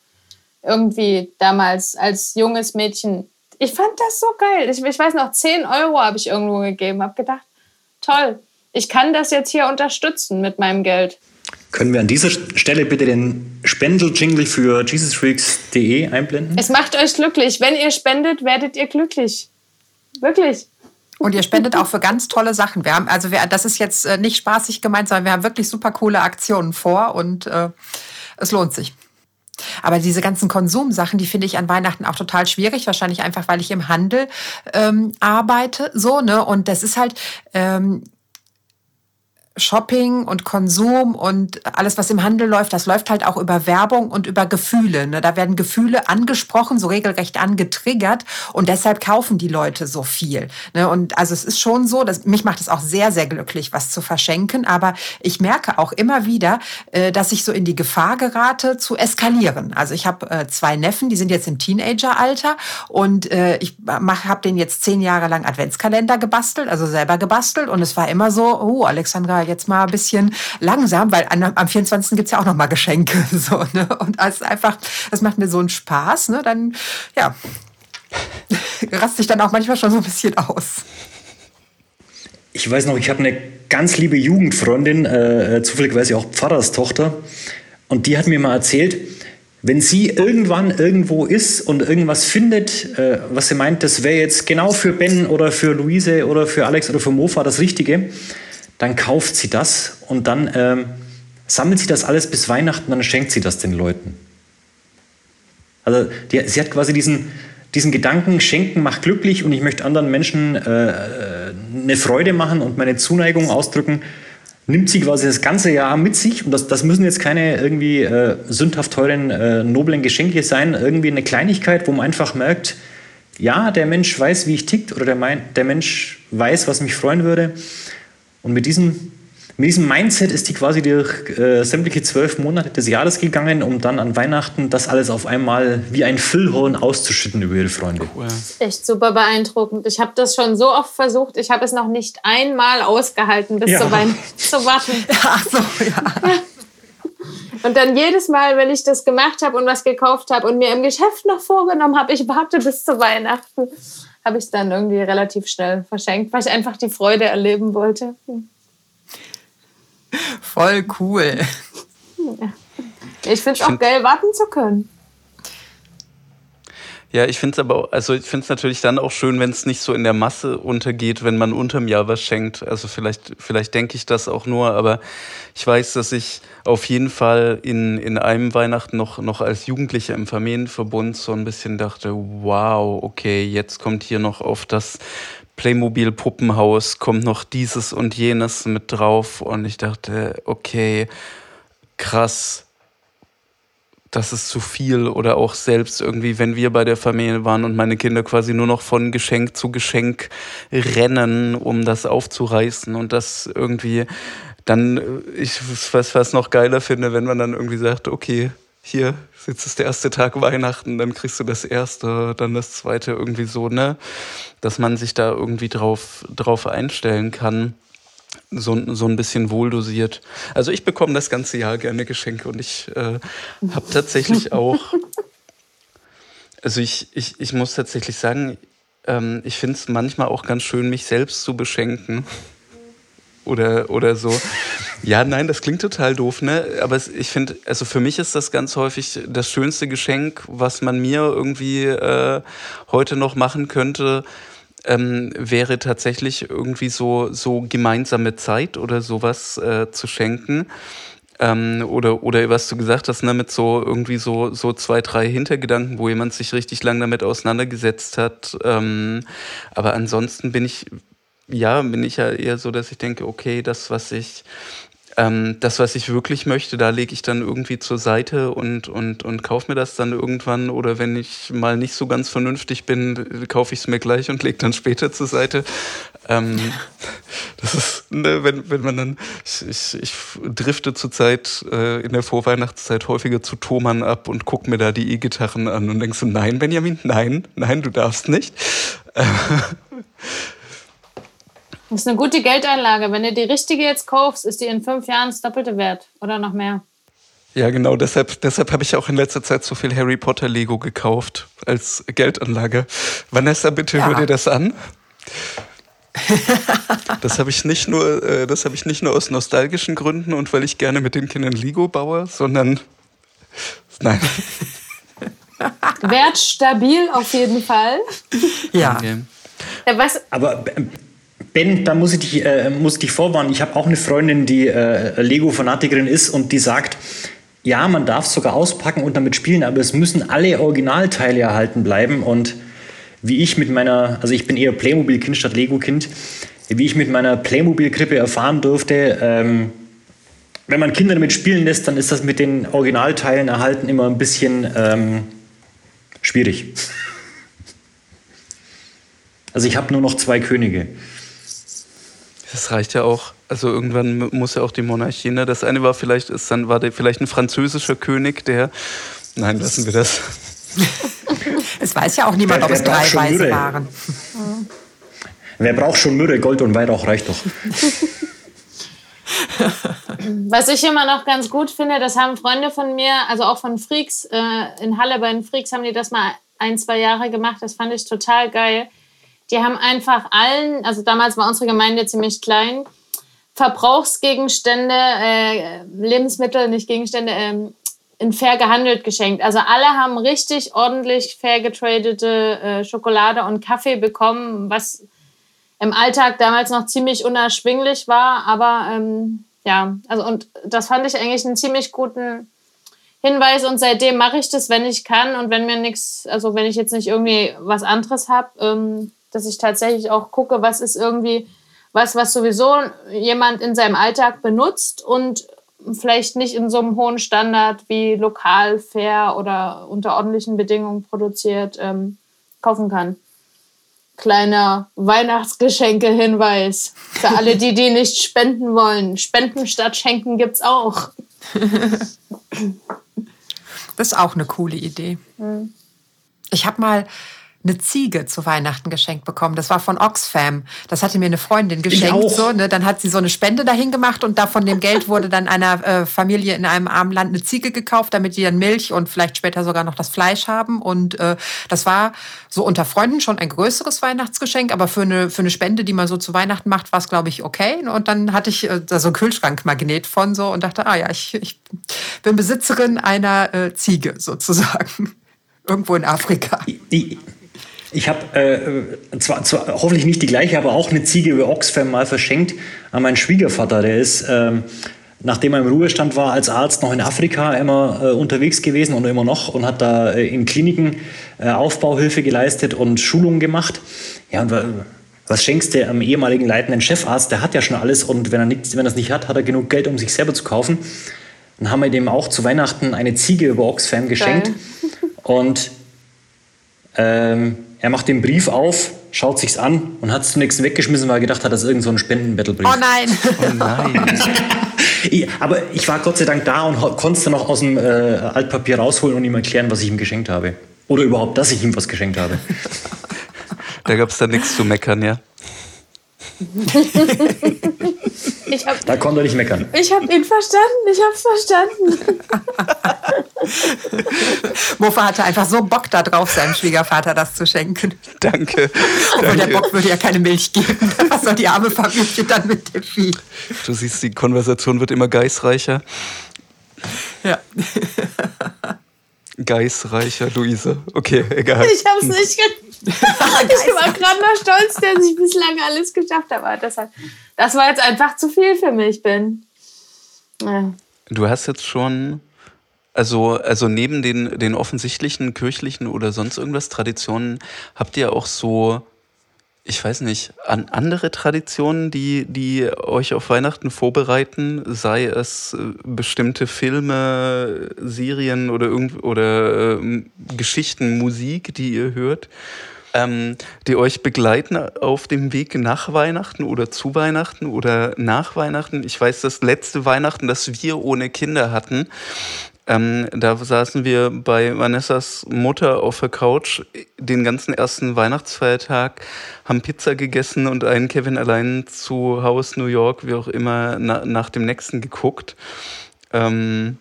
Speaker 4: irgendwie damals als junges Mädchen, ich fand das so geil. Ich, ich weiß noch, 10 Euro habe ich irgendwo gegeben, habe gedacht, toll, ich kann das jetzt hier unterstützen mit meinem Geld.
Speaker 3: Können wir an dieser Stelle bitte den Spendel-Jingle für jesusfreaks.de einblenden?
Speaker 4: Es macht euch glücklich. Wenn ihr spendet, werdet ihr glücklich. Wirklich.
Speaker 2: Und ihr spendet auch für ganz tolle Sachen. Wir haben, also wir, das ist jetzt äh, nicht spaßig gemeint, sondern wir haben wirklich super coole Aktionen vor und äh, es lohnt sich. Aber diese ganzen Konsumsachen, die finde ich an Weihnachten auch total schwierig. Wahrscheinlich einfach, weil ich im Handel ähm, arbeite. So, ne? Und das ist halt, ähm, Shopping und Konsum und alles, was im Handel läuft, das läuft halt auch über Werbung und über Gefühle. Ne? Da werden Gefühle angesprochen, so regelrecht angetriggert und deshalb kaufen die Leute so viel. Ne? Und also es ist schon so, dass mich macht es auch sehr, sehr glücklich, was zu verschenken, aber ich merke auch immer wieder, äh, dass ich so in die Gefahr gerate, zu eskalieren. Also ich habe äh, zwei Neffen, die sind jetzt im Teenageralter und äh, ich habe den jetzt zehn Jahre lang Adventskalender gebastelt, also selber gebastelt und es war immer so, oh, Alexandra, jetzt mal ein bisschen langsam, weil am 24. gibt es ja auch noch mal Geschenke. (laughs) So, ne? Und ist einfach, das macht mir so einen Spaß. Ne? Dann, ja, (laughs) raste ich dann auch manchmal schon so ein bisschen aus.
Speaker 3: Ich weiß noch, ich habe eine ganz liebe Jugendfreundin, äh, zufälligerweise auch Pfarrerstochter, und die hat mir mal erzählt, wenn sie irgendwann irgendwo ist und irgendwas findet, äh, was sie meint, das wäre jetzt genau für Ben oder für Luise oder für Alex oder für Mofa das Richtige, dann kauft sie das und dann ähm, sammelt sie das alles bis Weihnachten, dann schenkt sie das den Leuten. Also die, sie hat quasi diesen, diesen Gedanken, schenken macht glücklich und ich möchte anderen Menschen äh, eine Freude machen und meine Zuneigung ausdrücken, nimmt sie quasi das ganze Jahr mit sich. Und das, das müssen jetzt keine irgendwie äh, sündhaft teuren, äh, noblen Geschenke sein. Irgendwie eine Kleinigkeit, wo man einfach merkt, ja, der Mensch weiß, wie ich tickt oder der, der Mensch weiß, was mich freuen würde. Und mit diesem mit diesem Mindset ist die quasi durch äh, sämtliche zwölf Monate des Jahres gegangen, um dann an Weihnachten das alles auf einmal wie ein Füllhorn auszuschütten über ihre Freunde.
Speaker 4: Cool. Echt super beeindruckend. Ich habe das schon so oft versucht. Ich habe es noch nicht einmal ausgehalten, bis ja. zu Weihnachten zu warten. (laughs) Ach so, ja. ja. (laughs) Und dann jedes Mal, wenn ich das gemacht habe und was gekauft habe und mir im Geschäft noch vorgenommen habe, ich warte bis zu Weihnachten, habe ich es dann irgendwie relativ schnell verschenkt, weil ich einfach die Freude erleben wollte. Hm.
Speaker 2: Voll cool.
Speaker 4: Ich finde es auch geil, warten zu können.
Speaker 1: Ja, ich finde es aber, also ich finde es natürlich dann auch schön, wenn es nicht so in der Masse untergeht, wenn man unterm Jahr was schenkt. Also vielleicht, vielleicht denke ich das auch nur, aber ich weiß, dass ich auf jeden Fall in, in einem Weihnachten noch, noch als Jugendlicher im Familienverbund so ein bisschen dachte, wow, okay, jetzt kommt hier noch auf das Playmobil Puppenhaus kommt noch dieses und jenes mit drauf und ich dachte, okay, krass, das ist zu viel oder auch selbst irgendwie, wenn wir bei der Familie waren und meine Kinder quasi nur noch von Geschenk zu Geschenk rennen, um das aufzureißen und das irgendwie dann, ich was, was noch geiler finde, wenn man dann irgendwie sagt, okay, hier, jetzt ist der erste Tag Weihnachten, dann kriegst du das erste, dann das zweite irgendwie so, ne? Dass man sich da irgendwie drauf, drauf einstellen kann. So, so ein bisschen wohldosiert. Also ich bekomme das ganze Jahr gerne Geschenke und ich äh, habe tatsächlich (laughs) auch, also ich, ich, ich muss tatsächlich sagen, ähm, ich finde es manchmal auch ganz schön, mich selbst zu beschenken oder, oder so. Ja, nein, das klingt total doof, ne? Aber es, ich finde, also für mich ist das ganz häufig das schönste Geschenk, was man mir irgendwie äh, heute noch machen könnte, ähm, wäre tatsächlich irgendwie so, so gemeinsame Zeit oder sowas äh, zu schenken. Ähm, oder, oder was du gesagt hast, ne, mit so irgendwie so, so zwei, drei Hintergedanken, wo jemand sich richtig lang damit auseinandergesetzt hat. Ähm, aber ansonsten bin ich ja, bin ich ja eher so, dass ich denke, okay, das, was ich, ähm, das, was ich wirklich möchte, da lege ich dann irgendwie zur Seite und, und, und kaufe mir das dann irgendwann. Oder wenn ich mal nicht so ganz vernünftig bin, kaufe ich es mir gleich und lege dann später zur Seite. Ähm, (laughs) das ist, ne, wenn, wenn man dann, ich, ich, ich drifte zurzeit äh, in der Vorweihnachtszeit häufiger zu Thomann ab und gucke mir da die E-Gitarren an und denkst so, nein, Benjamin, nein, nein, du darfst nicht. (laughs)
Speaker 4: Das ist eine gute Geldanlage. Wenn du die richtige jetzt kaufst, ist die in fünf Jahren das Doppelte wert oder noch mehr.
Speaker 1: Ja, genau. Deshalb, deshalb habe ich auch in letzter Zeit so viel Harry Potter Lego gekauft als Geldanlage. Vanessa, bitte ja. hör dir das an. (laughs) das habe ich nicht nur, äh, das habe ich nicht nur aus nostalgischen Gründen und weil ich gerne mit den Kindern Lego baue, sondern nein.
Speaker 4: Wertstabil auf jeden Fall.
Speaker 2: Ja. Okay.
Speaker 3: ja was? Aber ähm, Ben, da muss ich dich, äh, muss ich dich vorwarnen. Ich habe auch eine Freundin, die äh, Lego-Fanatikerin ist und die sagt, ja, man darf sogar auspacken und damit spielen, aber es müssen alle Originalteile erhalten bleiben. Und wie ich mit meiner, also ich bin eher Playmobil-Kind statt Lego-Kind, wie ich mit meiner Playmobil-Krippe erfahren durfte, ähm, wenn man Kinder damit spielen lässt, dann ist das mit den Originalteilen erhalten immer ein bisschen ähm, schwierig. (laughs) Also ich habe nur noch zwei Könige.
Speaker 1: Das reicht ja auch. Also irgendwann muss ja auch die Monarchie. Ne? Das eine war vielleicht, ist dann war der vielleicht ein französischer König, der. Nein, lassen wir das. (laughs)
Speaker 2: es weiß ja auch niemand, wer, ob es drei Weise waren.
Speaker 3: Wer braucht schon Myrrhe, Gold und Weihrauch reicht doch. (laughs)
Speaker 4: Was ich immer noch ganz gut finde, das haben Freunde von mir, also auch von Freaks, äh, in Halle bei den Freaks haben die das mal ein, zwei Jahre gemacht. Das fand ich total geil die haben einfach allen, also damals war unsere Gemeinde ziemlich klein, Verbrauchsgegenstände, äh, Lebensmittel, nicht Gegenstände, äh, in fair gehandelt geschenkt. Also alle haben richtig ordentlich fair getradete äh, Schokolade und Kaffee bekommen, was im Alltag damals noch ziemlich unerschwinglich war. Aber ähm, ja, also und das fand ich eigentlich einen ziemlich guten Hinweis und seitdem mache ich das, wenn ich kann und wenn mir nichts, also wenn ich jetzt nicht irgendwie was anderes habe, ähm, dass ich tatsächlich auch gucke, was ist irgendwie was, was sowieso jemand in seinem Alltag benutzt und vielleicht nicht in so einem hohen Standard wie lokal, fair oder unter ordentlichen Bedingungen produziert ähm, kaufen kann. Kleiner Weihnachtsgeschenke-Hinweis für alle, die, die nicht spenden wollen. Spenden statt Schenken gibt's auch.
Speaker 2: Das ist auch eine coole Idee. Mhm. Ich habe mal eine Ziege zu Weihnachten geschenkt bekommen. Das war von Oxfam. Das hatte mir eine Freundin geschenkt. So, ne? Dann hat sie so eine Spende dahin gemacht und da von dem Geld wurde dann einer äh, Familie in einem armen Land eine Ziege gekauft, damit die dann Milch und vielleicht später sogar noch das Fleisch haben. Und äh, das war so unter Freunden schon ein größeres Weihnachtsgeschenk, aber für eine, für eine Spende, die man so zu Weihnachten macht, war es, glaube ich, okay. Und dann hatte ich äh, da so ein Kühlschrankmagnet von so und dachte, ah ja, ich, ich bin Besitzerin einer äh, Ziege sozusagen. (laughs) Irgendwo in Afrika.
Speaker 3: Die, ich habe äh, zwar, zwar hoffentlich nicht die gleiche, aber auch eine Ziege über Oxfam mal verschenkt an meinen Schwiegervater. Der ist, ähm, nachdem er im Ruhestand war, als Arzt noch in Afrika immer äh, unterwegs gewesen und immer noch und hat da äh, in Kliniken äh, Aufbauhilfe geleistet und Schulungen gemacht. Ja, und was schenkst du am ehemaligen leitenden Chefarzt? Der hat ja schon alles und wenn er nichts, wenn er es nicht hat, hat er genug Geld, um sich selber zu kaufen. Dann haben wir dem auch zu Weihnachten eine Ziege über Oxfam geschenkt. Geil. Und ähm, er macht den Brief auf, schaut sich's an und hat es zunächst weggeschmissen, weil er gedacht hat, das ist irgend so ein Spendenbattlebrief.
Speaker 2: Oh nein! Oh nein! (laughs)
Speaker 3: Aber ich war Gott sei Dank da und konnte es dann noch aus dem äh, Altpapier rausholen und ihm erklären, was ich ihm geschenkt habe. Oder überhaupt, dass ich ihm was geschenkt habe.
Speaker 1: da gab es dann nichts zu meckern, ja? (laughs)
Speaker 3: hab, da konnte er nicht meckern.
Speaker 4: Ich habe ihn verstanden, ich habe
Speaker 2: verstanden. (laughs) Mofa hatte einfach so Bock darauf, seinem Schwiegervater das zu schenken.
Speaker 1: Danke.
Speaker 2: Obwohl danke. der Bock würde ja keine Milch geben. Was soll die arme Familie dann mit dem Vieh?
Speaker 1: Du siehst, die Konversation wird immer geistreicher.
Speaker 2: Ja.
Speaker 1: Geistreicher, Luise. Okay, egal.
Speaker 4: Ich hab's nicht (laughs) ich war gerade noch stolz, dass ich bislang alles geschafft habe. Aber deshalb, das war jetzt einfach zu viel für mich, Ben.
Speaker 1: Ja. Du hast jetzt schon, also, also neben den, den offensichtlichen kirchlichen oder sonst irgendwas Traditionen, habt ihr auch so, ich weiß nicht, an andere Traditionen, die, die euch auf Weihnachten vorbereiten, sei es äh, bestimmte Filme, Serien oder, irgend, oder äh, Geschichten, Musik, die ihr hört? ähm, die euch begleiten auf dem Weg nach Weihnachten oder zu Weihnachten oder nach Weihnachten. Ich weiß, das letzte Weihnachten, das wir ohne Kinder hatten, ähm, da saßen wir bei Vanessas Mutter auf der Couch den ganzen ersten Weihnachtsfeiertag, haben Pizza gegessen und einen Kevin allein zu Haus New York, wie auch immer, na, nach dem nächsten geguckt. Ähm,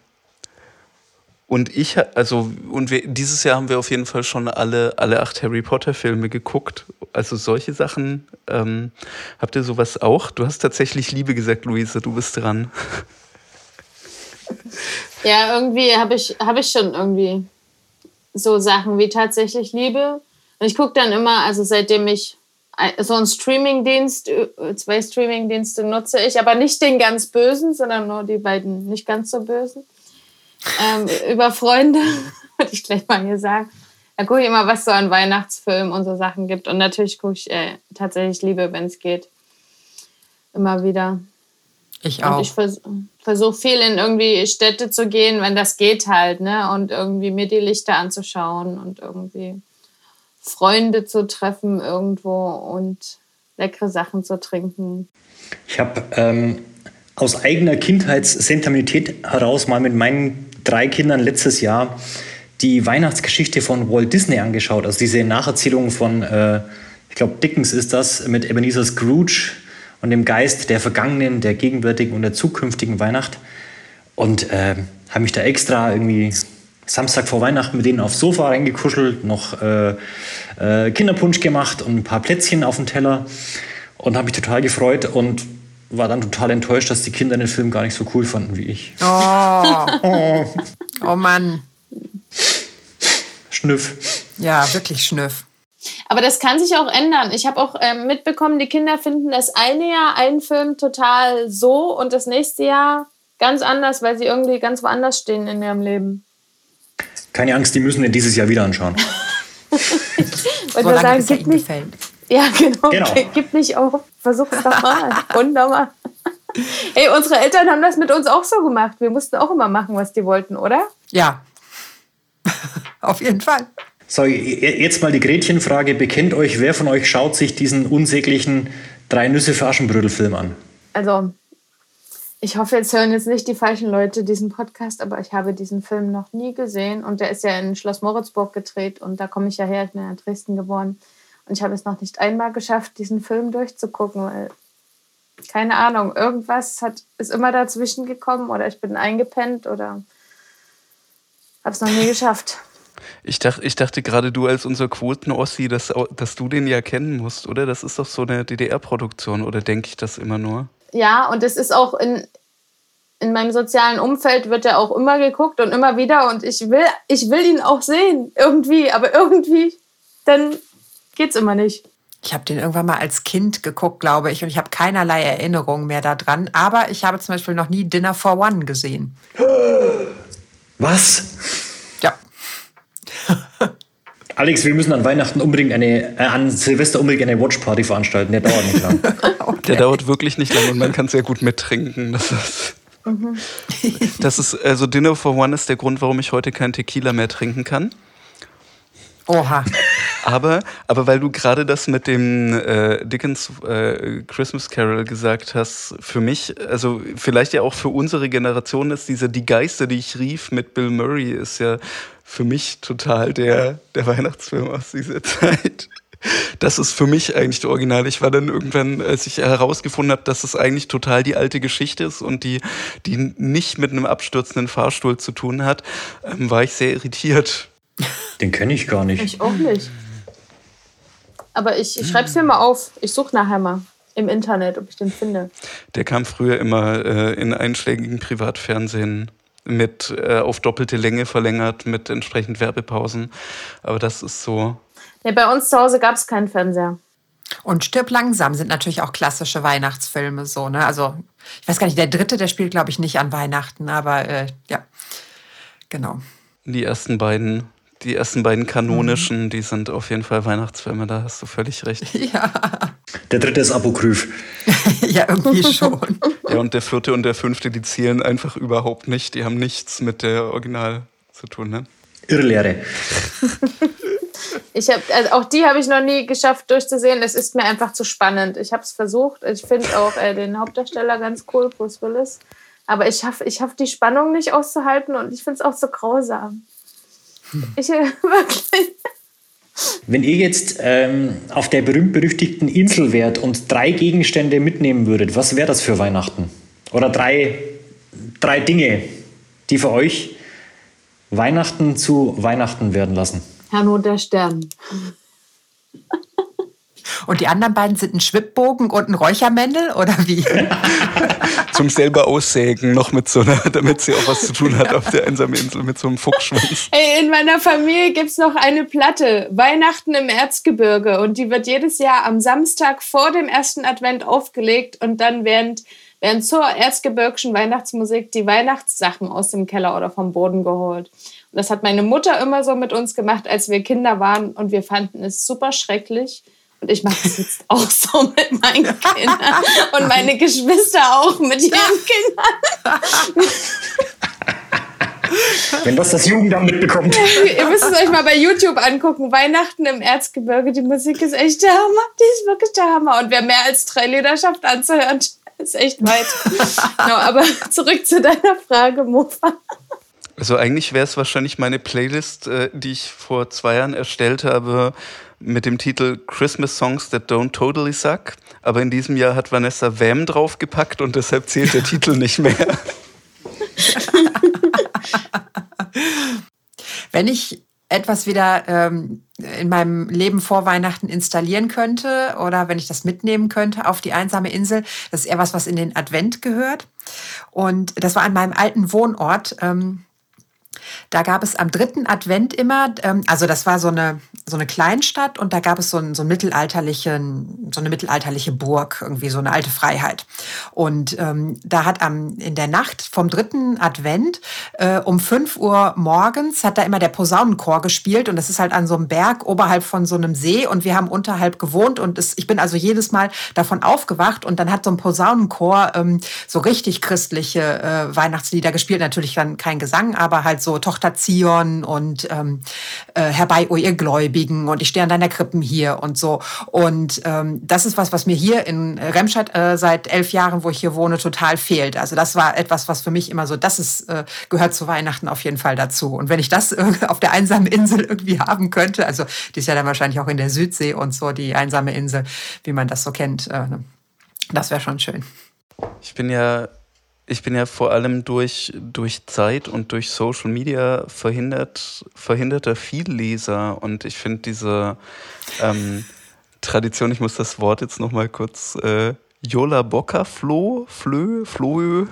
Speaker 1: und ich, also, und wir, dieses Jahr haben wir auf jeden Fall schon alle, alle acht Harry Potter-Filme geguckt. Also solche Sachen. Ähm, habt ihr sowas auch? Du hast tatsächlich Liebe gesagt, Luise, du bist dran. (laughs) (laughs)
Speaker 4: Ja, irgendwie habe ich, hab ich schon irgendwie so Sachen wie tatsächlich Liebe. Und ich gucke dann immer, also seitdem ich so einen Streamingdienst, äh, zwei Streamingdienste nutze ich, aber nicht den ganz bösen, sondern nur die beiden nicht ganz so bösen ähm, (laughs) über Freunde, (laughs) würde ich gleich mal hier sagen. Da gucke ich immer, was so an Weihnachtsfilmen und so Sachen gibt. Und natürlich gucke ich äh, tatsächlich Liebe, wenn es geht. Immer wieder.
Speaker 2: Ich auch.
Speaker 4: Und ich vers versuche viel in irgendwie Städte zu gehen, wenn das geht halt, ne? Und irgendwie mir die Lichter anzuschauen und irgendwie Freunde zu treffen irgendwo und leckere Sachen zu trinken.
Speaker 3: Ich habe ähm, aus eigener Kindheitssentimentalität heraus mal mit meinen drei Kindern letztes Jahr die Weihnachtsgeschichte von Walt Disney angeschaut. Also diese Nacherzählung von, äh, ich glaube, Dickens ist das, mit Ebenezer Scrooge und dem Geist der vergangenen, der gegenwärtigen und der zukünftigen Weihnacht. Und äh, habe mich da extra irgendwie Samstag vor Weihnachten mit denen aufs Sofa reingekuschelt, noch äh, äh, Kinderpunsch gemacht und ein paar Plätzchen auf dem Teller und habe mich total gefreut und war dann total enttäuscht, dass die Kinder den Film gar nicht so cool fanden wie ich.
Speaker 2: Oh, oh. (laughs) oh Mann.
Speaker 3: Schnüff.
Speaker 2: Ja, wirklich Schnüff.
Speaker 4: Aber das kann sich auch ändern. Ich habe auch ähm, mitbekommen, die Kinder finden das eine Jahr einen Film total so und das nächste Jahr ganz anders, weil sie irgendwie ganz woanders stehen in ihrem Leben.
Speaker 3: Keine Angst, die müssen den dieses Jahr wieder anschauen. (laughs)
Speaker 4: und so sagen, gibt nicht, gefällt. Ja, genau.
Speaker 3: Genau.
Speaker 4: Gib nicht auf. Versuch es doch mal. Wunderbar. Ey, unsere Eltern haben das mit uns auch so gemacht. Wir mussten auch immer machen, was die wollten, oder?
Speaker 2: Ja. (laughs) Auf jeden Fall.
Speaker 3: So, jetzt mal die Gretchenfrage. Bekennt euch, wer von euch schaut sich diesen unsäglichen Drei Nüsse für Aschenbrödel-Film an?
Speaker 4: Also, ich hoffe, jetzt hören jetzt nicht die falschen Leute diesen Podcast, aber ich habe diesen Film noch nie gesehen und der ist ja in Schloss Moritzburg gedreht und da komme ich ja her, ich bin ja in Dresden geboren und ich habe es noch nicht einmal geschafft, diesen Film durchzugucken, weil keine Ahnung, irgendwas hat, ist immer dazwischen gekommen oder ich bin eingepennt oder habe es noch nie geschafft.
Speaker 1: Ich dachte, ich dachte gerade du als unser Quoten-Ossi, dass, dass du den ja kennen musst, oder? Das ist doch so eine DDR-Produktion, oder denke ich das immer nur?
Speaker 4: Ja, und es ist auch in, in meinem sozialen Umfeld wird er auch immer geguckt und immer wieder und ich will, ich will ihn auch sehen, irgendwie, aber irgendwie, dann geht's immer nicht.
Speaker 2: Ich habe den irgendwann mal als Kind geguckt, glaube ich, und ich habe keinerlei Erinnerungen mehr daran. Aber ich habe zum Beispiel noch nie Dinner for One gesehen. (gasps)
Speaker 3: Was? (laughs) Alex, wir müssen an Weihnachten unbedingt eine, äh, an Silvester unbedingt eine Watchparty veranstalten. Der dauert nicht lang. (laughs)
Speaker 1: okay. Der dauert wirklich nicht lang und man kann sehr gut mittrinken. Das ist, mhm. das ist, also Dinner for One ist der Grund, warum ich heute kein Tequila mehr trinken kann.
Speaker 2: Oha.
Speaker 1: Aber, aber weil du gerade das mit dem äh, Dickens äh, Christmas Carol gesagt hast, für mich, also vielleicht ja auch für unsere Generation ist dieser Die Geister, die ich rief mit Bill Murray, ist ja für mich total der, der Weihnachtsfilm aus dieser (laughs) Zeit. Das ist für mich eigentlich der Original. Ich war dann irgendwann, als ich herausgefunden habe, dass es eigentlich total die alte Geschichte ist und die, die nicht mit einem abstürzenden Fahrstuhl zu tun hat, ähm, war ich sehr irritiert.
Speaker 3: Den kenne ich gar nicht.
Speaker 4: Ich auch nicht. Aber ich, ich schreibe es mir mal auf. Ich suche nachher mal im Internet, ob ich den finde.
Speaker 1: Der kam früher immer äh, in einschlägigen Privatfernsehen mit äh, auf doppelte Länge verlängert mit entsprechend Werbepausen. Aber das ist so.
Speaker 4: Ja, bei uns zu Hause gab es keinen Fernseher.
Speaker 2: Und Stirb langsam sind natürlich auch klassische Weihnachtsfilme so, ne? Also, ich weiß gar nicht, der dritte, der spielt, glaube ich, nicht an Weihnachten, aber äh, ja, genau.
Speaker 1: Die ersten beiden die ersten beiden kanonischen, mhm. die sind auf jeden Fall Weihnachtsfilme, da hast du völlig recht. (laughs)
Speaker 2: Ja.
Speaker 3: Der dritte ist Apokryph. (laughs)
Speaker 2: ja, irgendwie schon. (laughs)
Speaker 1: Ja, und der vierte und der fünfte, die zielen einfach überhaupt nicht. Die haben nichts mit der Original zu tun, ne?
Speaker 3: Irrlehre.
Speaker 4: Ich hab, also auch die habe ich noch nie geschafft durchzusehen. Es ist mir einfach zu spannend. Ich habe es versucht. Ich finde auch äh, den Hauptdarsteller ganz cool, Bruce Willis. Aber ich schaffe ich schaff die Spannung nicht auszuhalten und ich finde es auch so grausam. Ich äh, (laughs) wirklich.
Speaker 3: Wenn ihr jetzt ähm, auf der berühmt-berüchtigten Insel wärt und drei Gegenstände mitnehmen würdet, was wäre das für Weihnachten? Oder drei, drei Dinge, die für euch Weihnachten zu Weihnachten werden lassen?
Speaker 4: Herrn der Stern. (laughs)
Speaker 2: Und die anderen beiden sind ein Schwibbogen und ein Räuchermännel oder wie? (laughs)
Speaker 1: Zum selber aussägen, noch mit so einer, damit sie auch was zu tun hat auf der einsamen Insel mit so einem Fuchsschwanz.
Speaker 4: Hey, in meiner Familie gibt es noch eine Platte, Weihnachten im Erzgebirge. Und die wird jedes Jahr am Samstag vor dem ersten Advent aufgelegt und dann während, während zur erzgebirgischen Weihnachtsmusik die Weihnachtssachen aus dem Keller oder vom Boden geholt. Und das hat meine Mutter immer so mit uns gemacht, als wir Kinder waren und wir fanden es super schrecklich. Und ich mache das jetzt auch so mit meinen Kindern (laughs) und meine Geschwister auch mit ihren Kindern.
Speaker 3: Wenn das das Jugendamt mitbekommt. (laughs)
Speaker 4: Ihr müsst es euch mal bei YouTube angucken. Weihnachten im Erzgebirge. Die Musik ist echt der Hammer. Die ist wirklich der Hammer. Und wer mehr als drei Lieder schafft anzuhören, (laughs) ist echt weit. no, aber zurück zu deiner Frage, Mofa.
Speaker 1: Also eigentlich wäre es wahrscheinlich meine Playlist, äh, die ich vor zwei Jahren erstellt habe, mit dem Titel Christmas Songs That Don't Totally Suck. Aber in diesem Jahr hat Vanessa Wham draufgepackt und deshalb zählt der Titel (laughs) nicht mehr.
Speaker 2: Wenn ich etwas wieder ähm, in meinem Leben vor Weihnachten installieren könnte oder wenn ich das mitnehmen könnte auf die einsame Insel, das ist eher was, was in den Advent gehört. Und das war an meinem alten Wohnort. Ähm, Da gab es am dritten Advent immer, ähm, also das war so eine, so eine Kleinstadt und da gab es so, ein, so, ein mittelalterlichen, so eine mittelalterliche Burg, irgendwie so eine alte Freiheit. Und ähm, da hat am, in der Nacht vom dritten Advent äh, um 5 Uhr morgens hat da immer der Posaunenchor gespielt und das ist halt an so einem Berg oberhalb von so einem See und wir haben unterhalb gewohnt und es, ich bin also jedes Mal davon aufgewacht und dann hat so ein Posaunenchor ähm, so richtig christliche äh, Weihnachtslieder gespielt, natürlich dann kein Gesang, aber halt so Tochter Zion und ähm, äh, Herbei, o ihr Gläubigen und ich stehe an deiner Krippen hier und so. Und ähm, das ist was, was mir hier in Remscheid äh, seit elf Jahren, wo ich hier wohne, total fehlt. Also das war etwas, was für mich immer so, das ist, äh, gehört zu Weihnachten auf jeden Fall dazu. Und wenn ich das (laughs) auf der einsamen Insel irgendwie haben könnte, also die ist ja dann wahrscheinlich auch in der Südsee und so, die einsame Insel, wie man das so kennt, äh, ne? das wäre schon schön.
Speaker 1: Ich bin ja ich bin ja vor allem durch, durch Zeit und durch Social Media verhindert, verhinderter Vielleser. Und ich finde diese ähm, Tradition, ich muss das Wort jetzt nochmal kurz, äh, Jola Bocca Flo, Flö, Floö,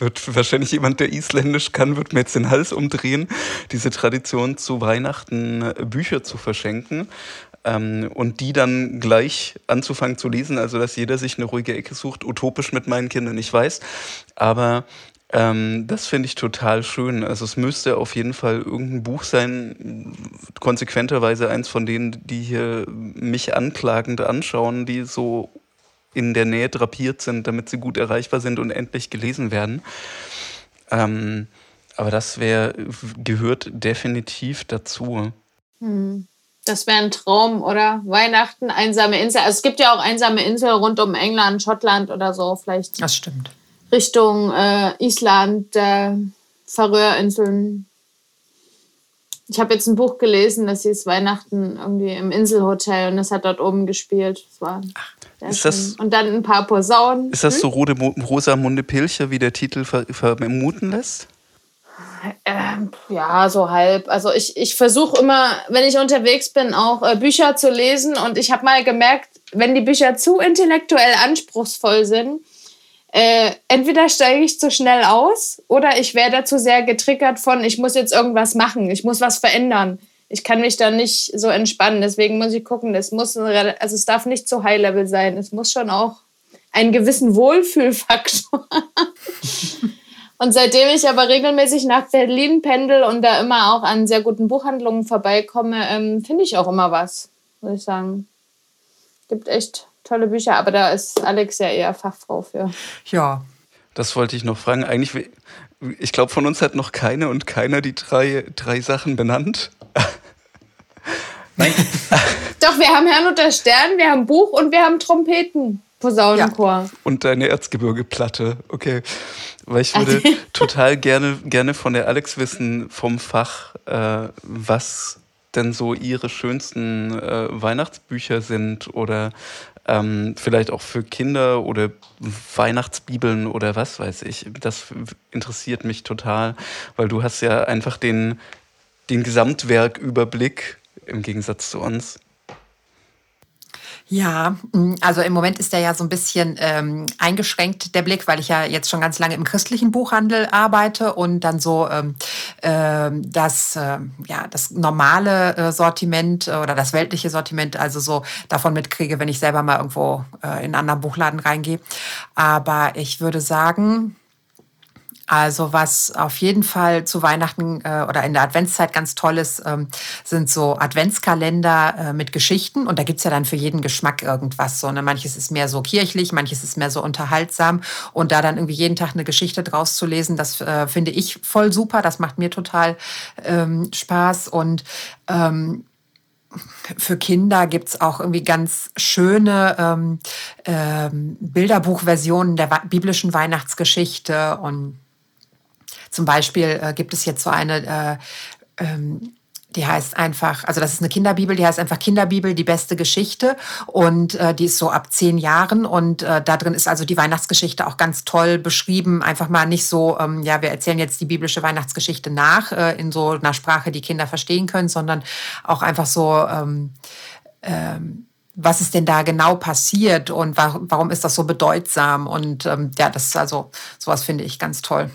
Speaker 1: wird wahrscheinlich jemand, der Isländisch kann, wird mir jetzt den Hals umdrehen, diese Tradition zu Weihnachten äh, Bücher zu verschenken ähm, und die dann gleich anzufangen zu lesen, also dass jeder sich eine ruhige Ecke sucht, utopisch mit meinen Kindern, ich weiß, aber ähm, das finde ich total schön. Also es müsste auf jeden Fall irgendein Buch sein, konsequenterweise eins von denen, die hier mich anklagend anschauen, die so in der Nähe drapiert sind, damit sie gut erreichbar sind und endlich gelesen werden. Ähm, aber das wäre, gehört definitiv dazu.
Speaker 4: Hm. Das wäre ein Traum, oder? Weihnachten, einsame Insel. Also es gibt ja auch einsame Inseln rund um England, Schottland oder so, vielleicht.
Speaker 2: Das stimmt.
Speaker 4: Richtung äh, Island, äh, Färöerinseln. Ich habe jetzt ein Buch gelesen, das hieß Weihnachten irgendwie im Inselhotel und das hat dort oben gespielt. Das war
Speaker 1: Ach, ist das,
Speaker 4: und dann ein paar Posaunen.
Speaker 1: Ist das hm? so rote Rosamunde Pilcher, wie der Titel vermuten lässt?
Speaker 4: Ähm, ja, so halb. Also ich, ich versuche immer, wenn ich unterwegs bin, auch äh, Bücher zu lesen. Und ich habe mal gemerkt, wenn die Bücher zu intellektuell anspruchsvoll sind, äh, entweder steige ich zu schnell aus oder ich werde zu sehr getriggert von, ich muss jetzt irgendwas machen, ich muss was verändern. Ich kann mich da nicht so entspannen. Deswegen muss ich gucken, es muss, also es darf nicht zu High Level sein. Es muss schon auch einen gewissen Wohlfühlfaktor (laughs) Und seitdem ich aber regelmäßig nach Berlin pendel und da immer auch an sehr guten Buchhandlungen vorbeikomme, ähm, finde ich auch immer was, muss ich sagen. Gibt echt tolle Bücher, aber da ist Alex ja eher Fachfrau für.
Speaker 2: Ja.
Speaker 1: Das wollte ich noch fragen. Eigentlich, ich glaube, von uns hat noch keine und keiner die drei, drei Sachen benannt.
Speaker 4: Nein. (laughs) Doch, wir haben Herrn und der Stern, wir haben Buch und wir haben Trompeten. Posaunenchor. Ja.
Speaker 1: Und deine Erzgebirgeplatte, okay. Weil ich würde (laughs) total gerne, gerne von der Alex wissen, vom Fach, äh, was denn so ihre schönsten äh, Weihnachtsbücher sind oder ähm, vielleicht auch für Kinder oder Weihnachtsbibeln oder was weiß ich. Das interessiert mich total, weil du hast ja einfach den, den Gesamtwerküberblick im Gegensatz zu uns.
Speaker 2: Ja, mm, also im Moment ist der ja so ein bisschen ähm, eingeschränkt, der Blick, weil ich ja jetzt schon ganz lange im christlichen Buchhandel arbeite und dann so ähm, äh, das, äh, ja, das normale äh, Sortiment oder das weltliche Sortiment, also so davon mitkriege, wenn ich selber mal irgendwo äh, in einen anderen Buchladen reingehe. Aber ich würde sagen, also was auf jeden Fall zu Weihnachten äh, oder in der Adventszeit ganz toll ist, ähm, sind so Adventskalender äh, mit Geschichten. Und da gibt's ja dann für jeden Geschmack irgendwas. So, ne? Manches ist mehr so kirchlich, manches ist mehr so unterhaltsam. Und da dann irgendwie jeden Tag eine Geschichte draus zu lesen, das äh, finde ich voll super. Das macht mir total ähm, Spaß. Und ähm, für Kinder gibt's auch irgendwie ganz schöne ähm, ähm, Bilderbuchversionen der biblischen Weihnachtsgeschichte und zum Beispiel äh, gibt es jetzt so eine, äh, ähm, die heißt einfach, also das ist eine Kinderbibel, die heißt einfach Kinderbibel, die beste Geschichte und äh, die ist so ab zehn Jahren und äh, da drin ist also die Weihnachtsgeschichte auch ganz toll beschrieben. Einfach mal nicht so, ähm, ja, wir erzählen jetzt die biblische Weihnachtsgeschichte nach äh, in so einer Sprache, die Kinder verstehen können, sondern auch einfach so, ähm, ähm, was ist denn da genau passiert und warum ist das so bedeutsam und ähm, ja, das ist also sowas finde ich ganz toll.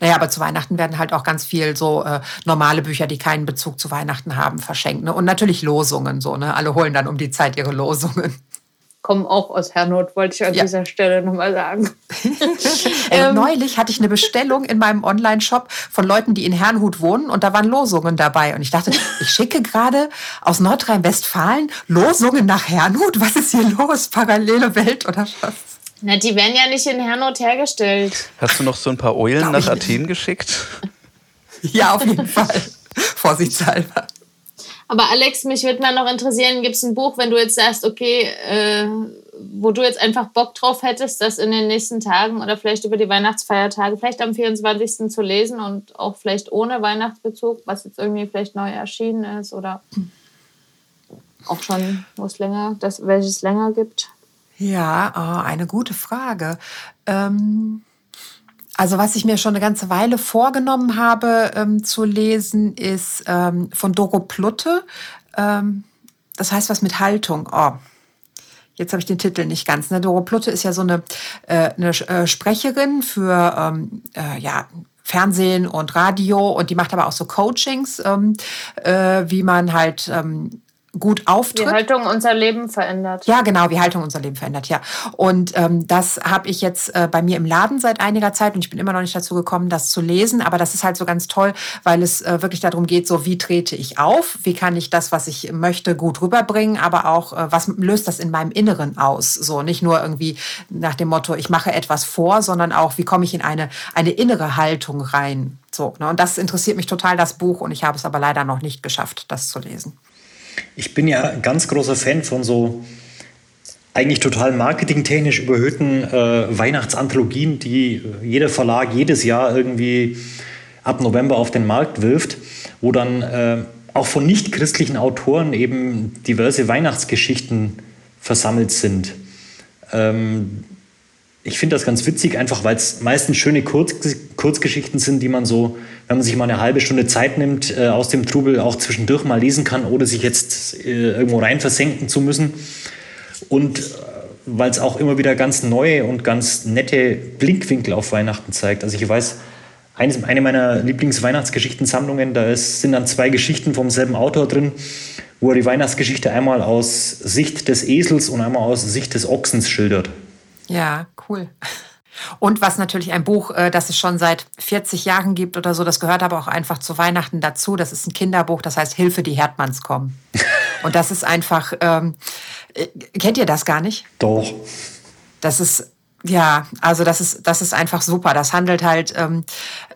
Speaker 2: Naja, aber zu Weihnachten werden halt auch ganz viel so äh, normale Bücher, die keinen Bezug zu Weihnachten haben, verschenkt. Ne? Und natürlich Losungen so, ne? Alle holen dann um die Zeit ihre Losungen.
Speaker 4: Kommen auch aus Hernot, wollte ich an ja. dieser Stelle nochmal sagen. (laughs)
Speaker 2: ähm, neulich hatte ich eine Bestellung in meinem Online-Shop von Leuten, die in Herrnhut wohnen und da waren Losungen dabei. Und ich dachte, (laughs) ich schicke gerade aus Nordrhein-Westfalen Losungen nach Herrnhut. Was ist hier los? Parallele Welt oder was?
Speaker 4: Na, die werden ja nicht in Hernot hergestellt.
Speaker 1: Hast du noch so ein paar Eulen nach Athen geschickt? (laughs)
Speaker 2: Ja, auf jeden Fall. (laughs) Vorsichtshalber.
Speaker 4: Aber Alex, mich würde mal noch interessieren, gibt es ein Buch, wenn du jetzt sagst, okay, äh, wo du jetzt einfach Bock drauf hättest, das in den nächsten Tagen oder vielleicht über die Weihnachtsfeiertage, vielleicht am 24. zu lesen und auch vielleicht ohne Weihnachtsbezug, was jetzt irgendwie vielleicht neu erschienen ist oder auch schon, wo es länger, das, welches länger gibt?
Speaker 2: Ja, oh, eine gute Frage. Ähm, also was ich mir schon eine ganze Weile vorgenommen habe ähm, zu lesen, ist ähm, von Doro Plutte. Ähm, das heißt was mit Haltung. Oh, jetzt habe ich den Titel nicht ganz. Ne? Doro Plutte ist ja so eine, äh, eine äh, Sprecherin für ähm, äh, ja, Fernsehen und Radio und die macht aber auch so Coachings, ähm, äh, wie man halt ähm, gut auftritt.
Speaker 4: Wie Haltung unser Leben verändert.
Speaker 2: Ja, genau, wie Haltung unser Leben verändert, ja. Und ähm, das habe ich jetzt äh, bei mir im Laden seit einiger Zeit und ich bin immer noch nicht dazu gekommen, das zu lesen. Aber das ist halt so ganz toll, weil es äh, wirklich darum geht, so wie trete ich auf, wie kann ich das, was ich möchte, gut rüberbringen, aber auch, äh, was löst das in meinem Inneren aus? So nicht nur irgendwie nach dem Motto, ich mache etwas vor, sondern auch, wie komme ich in eine, eine innere Haltung rein. So, ne? Und das interessiert mich total, das Buch, und ich habe es aber leider noch nicht geschafft, das zu lesen.
Speaker 3: Ich bin ja ganz großer Fan von so eigentlich total marketingtechnisch überhöhten äh, Weihnachtsanthologien, die jeder Verlag jedes Jahr irgendwie ab November auf den Markt wirft, wo dann äh, auch von nichtchristlichen Autoren eben diverse Weihnachtsgeschichten versammelt sind. Ähm, ich finde das ganz witzig, einfach weil es meistens schöne Kurz Kurzgeschichten sind, die man so, wenn man sich mal eine halbe Stunde Zeit nimmt, äh, aus dem Trubel auch zwischendurch mal lesen kann, ohne sich jetzt äh, irgendwo rein versenken zu müssen. Und äh, weil es auch immer wieder ganz neue und ganz nette Blickwinkel auf Weihnachten zeigt. Also ich weiß, eines, eine meiner Lieblingsweihnachtsgeschichtensammlungen, da ist, sind dann zwei Geschichten vom selben Autor drin, wo er die Weihnachtsgeschichte einmal aus Sicht des Esels und einmal aus Sicht des Ochsens schildert.
Speaker 2: Ja, cool. Und was natürlich ein Buch, äh, das es schon seit 40 Jahren gibt oder so, das gehört aber auch einfach zu Weihnachten dazu. Das ist ein Kinderbuch, das heißt Hilfe, die Herdmanns kommen. (laughs) Und das ist einfach, ähm, äh, kennt ihr das gar nicht?
Speaker 3: Doch.
Speaker 2: Das ist ja, also das ist, das ist einfach super. Das handelt halt ähm,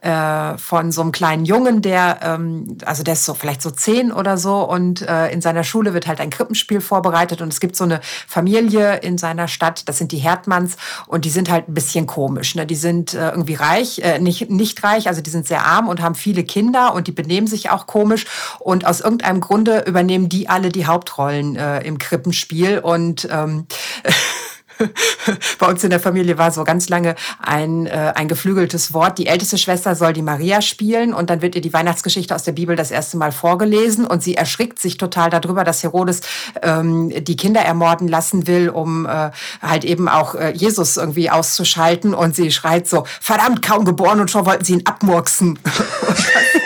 Speaker 2: äh, von so einem kleinen Jungen, der, ähm, also der ist so vielleicht so zehn oder so und äh, in seiner Schule wird halt ein Krippenspiel vorbereitet und es gibt so eine Familie in seiner Stadt, das sind die Herdmanns und die sind halt ein bisschen komisch. Ne? Die sind äh, irgendwie reich, äh, nicht, nicht reich, also die sind sehr arm und haben viele Kinder und die benehmen sich auch komisch und aus irgendeinem Grunde übernehmen die alle die Hauptrollen äh, im Krippenspiel und ähm, (laughs) (laughs) bei uns in der Familie war so ganz lange ein, äh, ein geflügeltes Wort. Die älteste Schwester soll die Maria spielen und dann wird ihr die Weihnachtsgeschichte aus der Bibel das erste Mal vorgelesen und sie erschrickt sich total darüber, dass Herodes ähm, die Kinder ermorden lassen will, um äh, halt eben auch äh, Jesus irgendwie auszuschalten und sie schreit so, verdammt, kaum geboren und schon wollten sie ihn abmurksen. (laughs)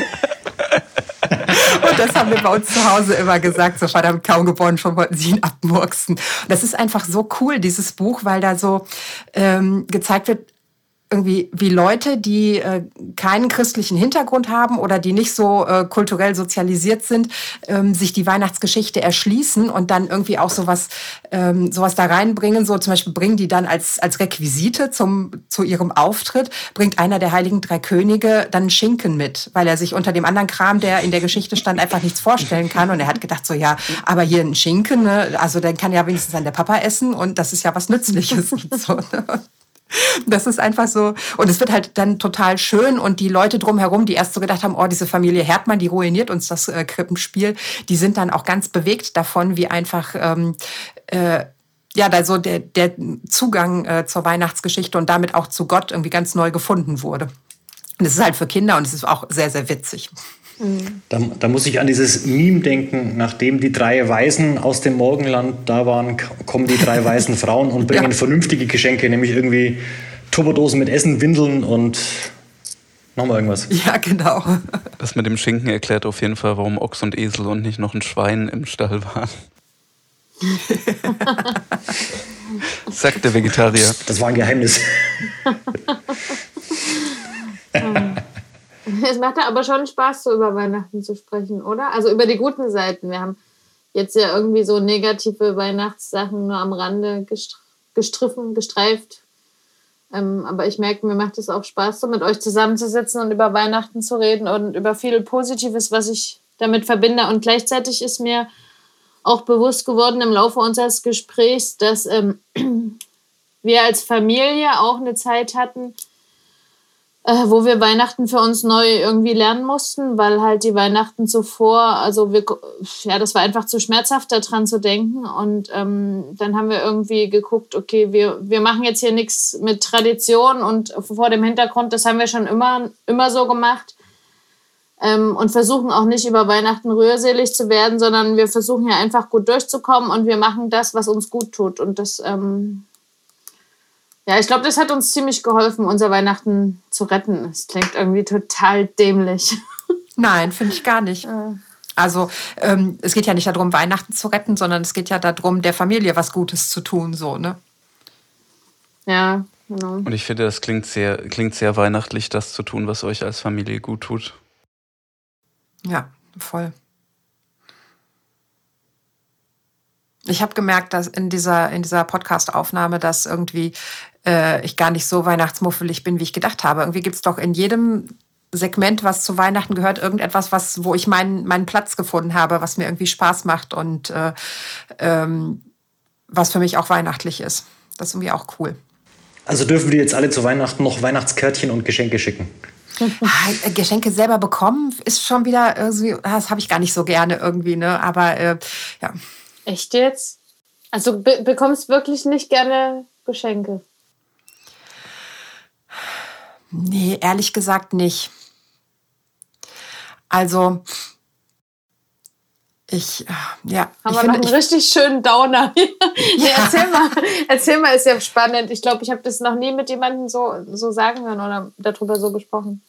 Speaker 2: Und das haben wir bei uns zu Hause immer gesagt, so verdammt kaum geboren, schon wollten sie ihn abmurksen. Das ist einfach so cool, dieses Buch, weil da so ähm, gezeigt wird, irgendwie wie Leute, die äh, keinen christlichen Hintergrund haben oder die nicht so äh, kulturell sozialisiert sind, ähm, sich die Weihnachtsgeschichte erschließen und dann irgendwie auch sowas, ähm, sowas da reinbringen. So zum Beispiel bringen die dann als, als Requisite zum, zu ihrem Auftritt, bringt einer der heiligen drei Könige dann Schinken mit, weil er sich unter dem anderen Kram, der in der Geschichte stand, einfach nichts vorstellen kann. Und er hat gedacht so, ja, aber hier ein Schinken, ne? also den kann ja wenigstens dann der Papa essen und das ist ja was Nützliches. (laughs) so, ne? Das ist einfach so. Und es wird halt dann total schön. Und die Leute drumherum, die erst so gedacht haben, oh, diese Familie Herdmann, die ruiniert uns das äh, Krippenspiel, die sind dann auch ganz bewegt davon, wie einfach ähm, äh, ja, da so der, der Zugang äh, zur Weihnachtsgeschichte und damit auch zu Gott irgendwie ganz neu gefunden wurde. Und es ist halt für Kinder und es ist auch sehr, sehr witzig.
Speaker 3: Da, da, muss ich an dieses Meme denken, nachdem die drei Weisen aus dem Morgenland da waren, kommen die drei weißen (laughs) Frauen und bringen ja. vernünftige Geschenke, nämlich irgendwie Turbodosen mit Essen, Windeln und wir irgendwas.
Speaker 2: Ja, genau.
Speaker 1: Das mit dem Schinken erklärt auf jeden Fall, warum Ochs und Esel und nicht noch ein Schwein im Stall waren. (laughs) Sagt der Vegetarier.
Speaker 3: Das war ein Geheimnis. (laughs) (laughs)
Speaker 4: Es macht aber schon Spaß, so über Weihnachten zu sprechen, oder? Also über die guten Seiten. Wir haben jetzt ja irgendwie so negative Weihnachtssachen nur am Rande gestriffen, gestreift. Ähm, aber ich merke, mir macht es auch Spaß, so mit euch zusammenzusitzen und über Weihnachten zu reden und über viel Positives, was ich damit verbinde. Und gleichzeitig ist mir auch bewusst geworden im Laufe unseres Gesprächs, dass ähm, (clears throat) wir als Familie auch eine Zeit hatten, äh, wo wir Weihnachten für uns neu irgendwie lernen mussten, weil halt die Weihnachten zuvor, also wir, ja, das war einfach zu schmerzhaft, daran zu denken. Und ähm, dann haben wir irgendwie geguckt, okay, wir, wir machen jetzt hier nichts mit Tradition und vor dem Hintergrund, das haben wir schon immer, immer so gemacht. Ähm, und versuchen auch nicht über Weihnachten rührselig zu werden, sondern wir versuchen ja einfach gut durchzukommen und wir machen das, was uns gut tut. Und das ähm, ja, ich glaube, das hat uns ziemlich geholfen, unser Weihnachten zu retten. Es klingt irgendwie total dämlich. (laughs)
Speaker 2: Nein, finde ich gar nicht. Also ähm, es geht ja nicht darum, Weihnachten zu retten, sondern es geht ja darum, der Familie was Gutes zu tun, so, ne?
Speaker 4: Ja, genau.
Speaker 1: Und ich finde, das klingt sehr, klingt sehr weihnachtlich, das zu tun, was euch als Familie gut tut.
Speaker 2: Ja, voll. Ich habe gemerkt, dass in dieser, in dieser Podcast-Aufnahme, dass irgendwie äh, ich gar nicht so weihnachtsmuffelig bin, wie ich gedacht habe. Irgendwie gibt es doch in jedem Segment, was zu Weihnachten gehört, irgendetwas, was, wo ich meinen, meinen Platz gefunden habe, was mir irgendwie Spaß macht und äh, ähm, was für mich auch weihnachtlich ist. Das ist irgendwie auch cool.
Speaker 3: Also dürfen wir jetzt alle zu Weihnachten noch Weihnachtskärtchen und Geschenke schicken?
Speaker 2: Ah, Geschenke selber bekommen ist schon wieder irgendwie, das habe ich gar nicht so gerne irgendwie, ne? Aber äh, ja.
Speaker 4: Echt jetzt? Also be bekommst wirklich nicht gerne Geschenke?
Speaker 2: Nee, ehrlich gesagt nicht. Also, ich, ja.
Speaker 4: Haben
Speaker 2: ich
Speaker 4: wir
Speaker 2: finde,
Speaker 4: noch einen richtig schönen Downer. (laughs) nee, erzähl mal, erzähl mal, ist ja spannend. Ich glaube, ich habe das noch nie mit jemandem so, so sagen hören oder darüber so gesprochen.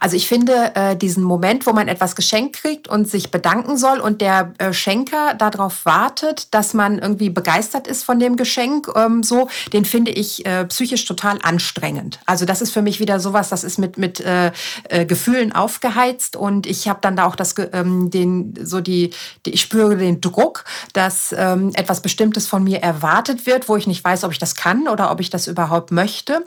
Speaker 2: Also ich finde äh, diesen Moment, wo man etwas geschenkt kriegt und sich bedanken soll und der äh, Schenker darauf wartet, dass man irgendwie begeistert ist von dem Geschenk, ähm, so, den finde ich äh, psychisch total anstrengend. Also das ist für mich wieder sowas, das ist mit mit äh, äh, Gefühlen aufgeheizt und ich habe dann da auch das ähm, den so die, die ich spüre den Druck, dass ähm, etwas Bestimmtes von mir erwartet wird, wo ich nicht weiß, ob ich das kann oder ob ich das überhaupt möchte.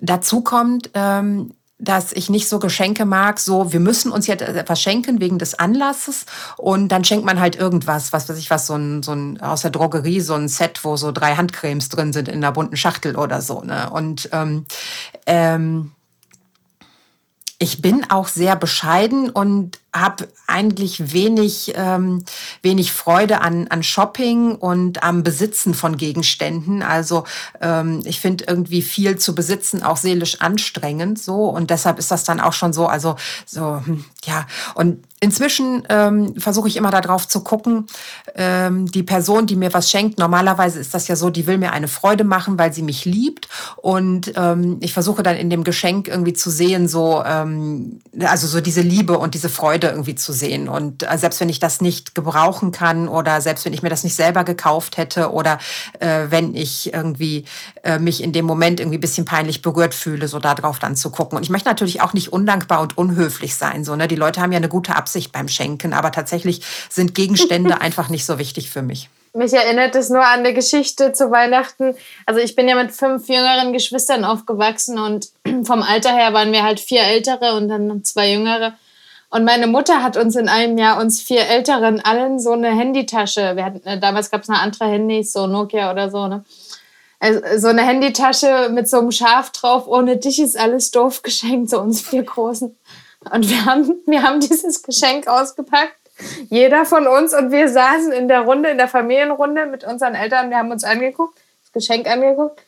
Speaker 2: Dazu kommt ähm, dass ich nicht so Geschenke mag, so wir müssen uns jetzt etwas schenken wegen des Anlasses und dann schenkt man halt irgendwas, was weiß ich was, so ein, so ein aus der Drogerie, so ein Set, wo so drei Handcremes drin sind in einer bunten Schachtel oder so. Ne? Und ähm, ähm, ich bin auch sehr bescheiden und habe eigentlich wenig, ähm, wenig Freude an, an Shopping und am Besitzen von Gegenständen. Also ähm, ich finde irgendwie viel zu besitzen auch seelisch anstrengend so und deshalb ist das dann auch schon so, also so, hm, ja. Und inzwischen ähm, versuche ich immer darauf zu gucken, ähm, die Person, die mir was schenkt, normalerweise ist das ja so, die will mir eine Freude machen, weil sie mich liebt und ähm, ich versuche dann in dem Geschenk irgendwie zu sehen, so, ähm, also so diese Liebe und diese Freude irgendwie zu sehen. Und äh, selbst wenn ich das nicht gebrauchen kann oder selbst wenn ich mir das nicht selber gekauft hätte oder äh, wenn ich irgendwie äh, mich in dem Moment irgendwie ein bisschen peinlich berührt fühle, so darauf dann zu gucken. Und ich möchte natürlich auch nicht undankbar und unhöflich sein. So, ne? Die Leute haben ja eine gute Absicht beim Schenken, aber tatsächlich sind Gegenstände (laughs) einfach nicht so wichtig für mich.
Speaker 4: Mich erinnert es nur an eine Geschichte zu Weihnachten. Also ich bin ja mit fünf jüngeren Geschwistern aufgewachsen und (clears throat) vom Alter her waren wir halt vier ältere und dann zwei jüngere. Und meine Mutter hat uns in einem Jahr, uns vier Älteren, allen so eine Handytasche, wir hatten, äh, damals gab es noch andere Handys, so Nokia oder so, ne? Also, so eine Handytasche mit so einem Schaf drauf, ohne dich ist alles doof (laughs) geschenkt, so uns vier Großen. Und wir haben, wir haben dieses Geschenk ausgepackt, jeder von uns, und wir saßen in der Runde, in der Familienrunde mit unseren Eltern, wir haben uns angeguckt, das Geschenk angeguckt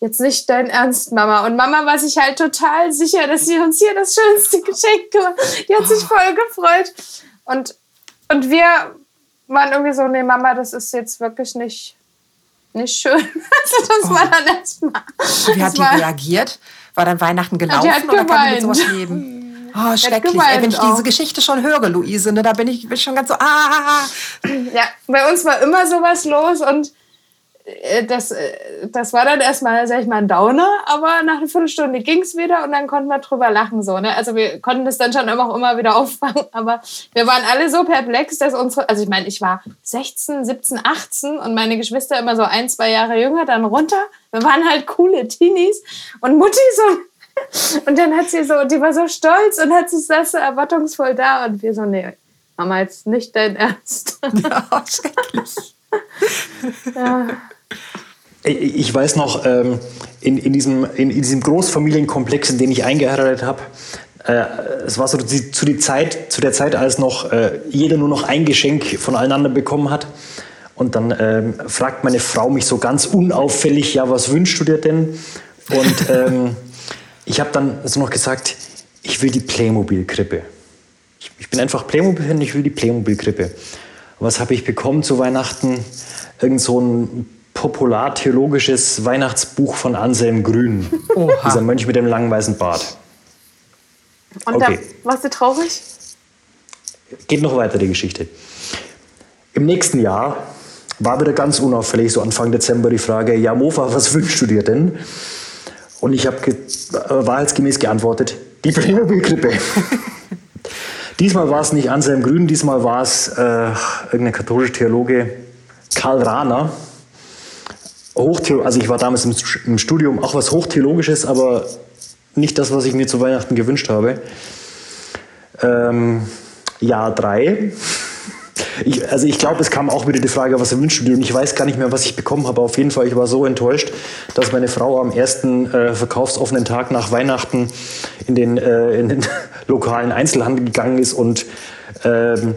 Speaker 4: jetzt nicht dein Ernst, Mama. Und Mama war sich halt total sicher, dass sie uns hier das schönste Geschenk gemacht Die hat sich voll gefreut. Und, und wir waren irgendwie so, nee, Mama, das ist jetzt wirklich nicht, nicht schön. (laughs) Also das oh. war dann erstmal.
Speaker 2: Wie hat die reagiert? War dann Weihnachten gelaufen ja, oder kann die mit sowas leben? (laughs) Oh, schrecklich. Ey, wenn ich diese Geschichte schon höre, Luise, ne, da bin ich, bin schon ganz so, ah.
Speaker 4: Ja, bei uns war immer sowas los und äh, das, äh, das war dann erstmal, sag ich mal, ein Downer, aber nach einer Viertelstunde ging es wieder und dann konnten wir drüber lachen. So, ne? Also wir konnten das dann schon immer, auch immer wieder auffangen, (laughs) aber wir waren alle so perplex, dass unsere, also ich meine, ich war 16, 17, 18 und meine Geschwister immer so ein, zwei Jahre jünger, dann runter. Wir waren halt coole Teenies und Mutti so. Und dann hat sie so, die war so stolz und hat sich das so erwartungsvoll da und wir so, nee, Mama, jetzt nicht dein Ernst. (laughs) Ja, schrecklich.
Speaker 3: ja. Ich weiß noch, ähm, in, in, diesem, in, diesem Großfamilienkomplex, in den ich eingeheiratet habe, äh, es war so die, zu, die Zeit, zu der Zeit, als noch äh, jeder nur noch ein Geschenk voneinander bekommen hat. Und dann ähm, fragt meine Frau mich so ganz unauffällig, ja, was wünschst du dir denn? Und ähm, ich habe dann so noch gesagt, ich will die Playmobil-Krippe. Ich, ich, bin einfach Playmobil-Fan, ich will die Playmobil-Krippe. Was habe ich bekommen zu Weihnachten? Irgend so ein populartheologisches Weihnachtsbuch von Anselm Grün. (laughs) Oha. Dieser Mönch mit dem langen weißen Bart.
Speaker 4: Und okay. da warst du traurig?
Speaker 3: Geht noch weiter die Geschichte. Im nächsten Jahr war wieder ganz unauffällig, so Anfang Dezember, die Frage: Ja, Mofa, was wünschst du dir denn? Und ich habe ge äh, wahrheitsgemäß geantwortet: Die Playmobil-Krippe. (laughs) diesmal war es nicht Anselm Grün, diesmal war es äh, irgendein katholischer Theologe, Karl Rahner Hochtheolo also ich war damals im, im Studium auch was Hochtheologisches, aber nicht das, was ich mir zu Weihnachten gewünscht habe. Ähm, Jahr drei. Ich, also ich glaube, es kam auch wieder die Frage, was wünschst du dir? Und ich weiß gar nicht mehr, was ich bekommen habe. Auf jeden Fall, ich war so enttäuscht, dass meine Frau am ersten äh, verkaufsoffenen Tag nach Weihnachten in den, äh, in den (laughs) lokalen Einzelhandel gegangen ist und ähm,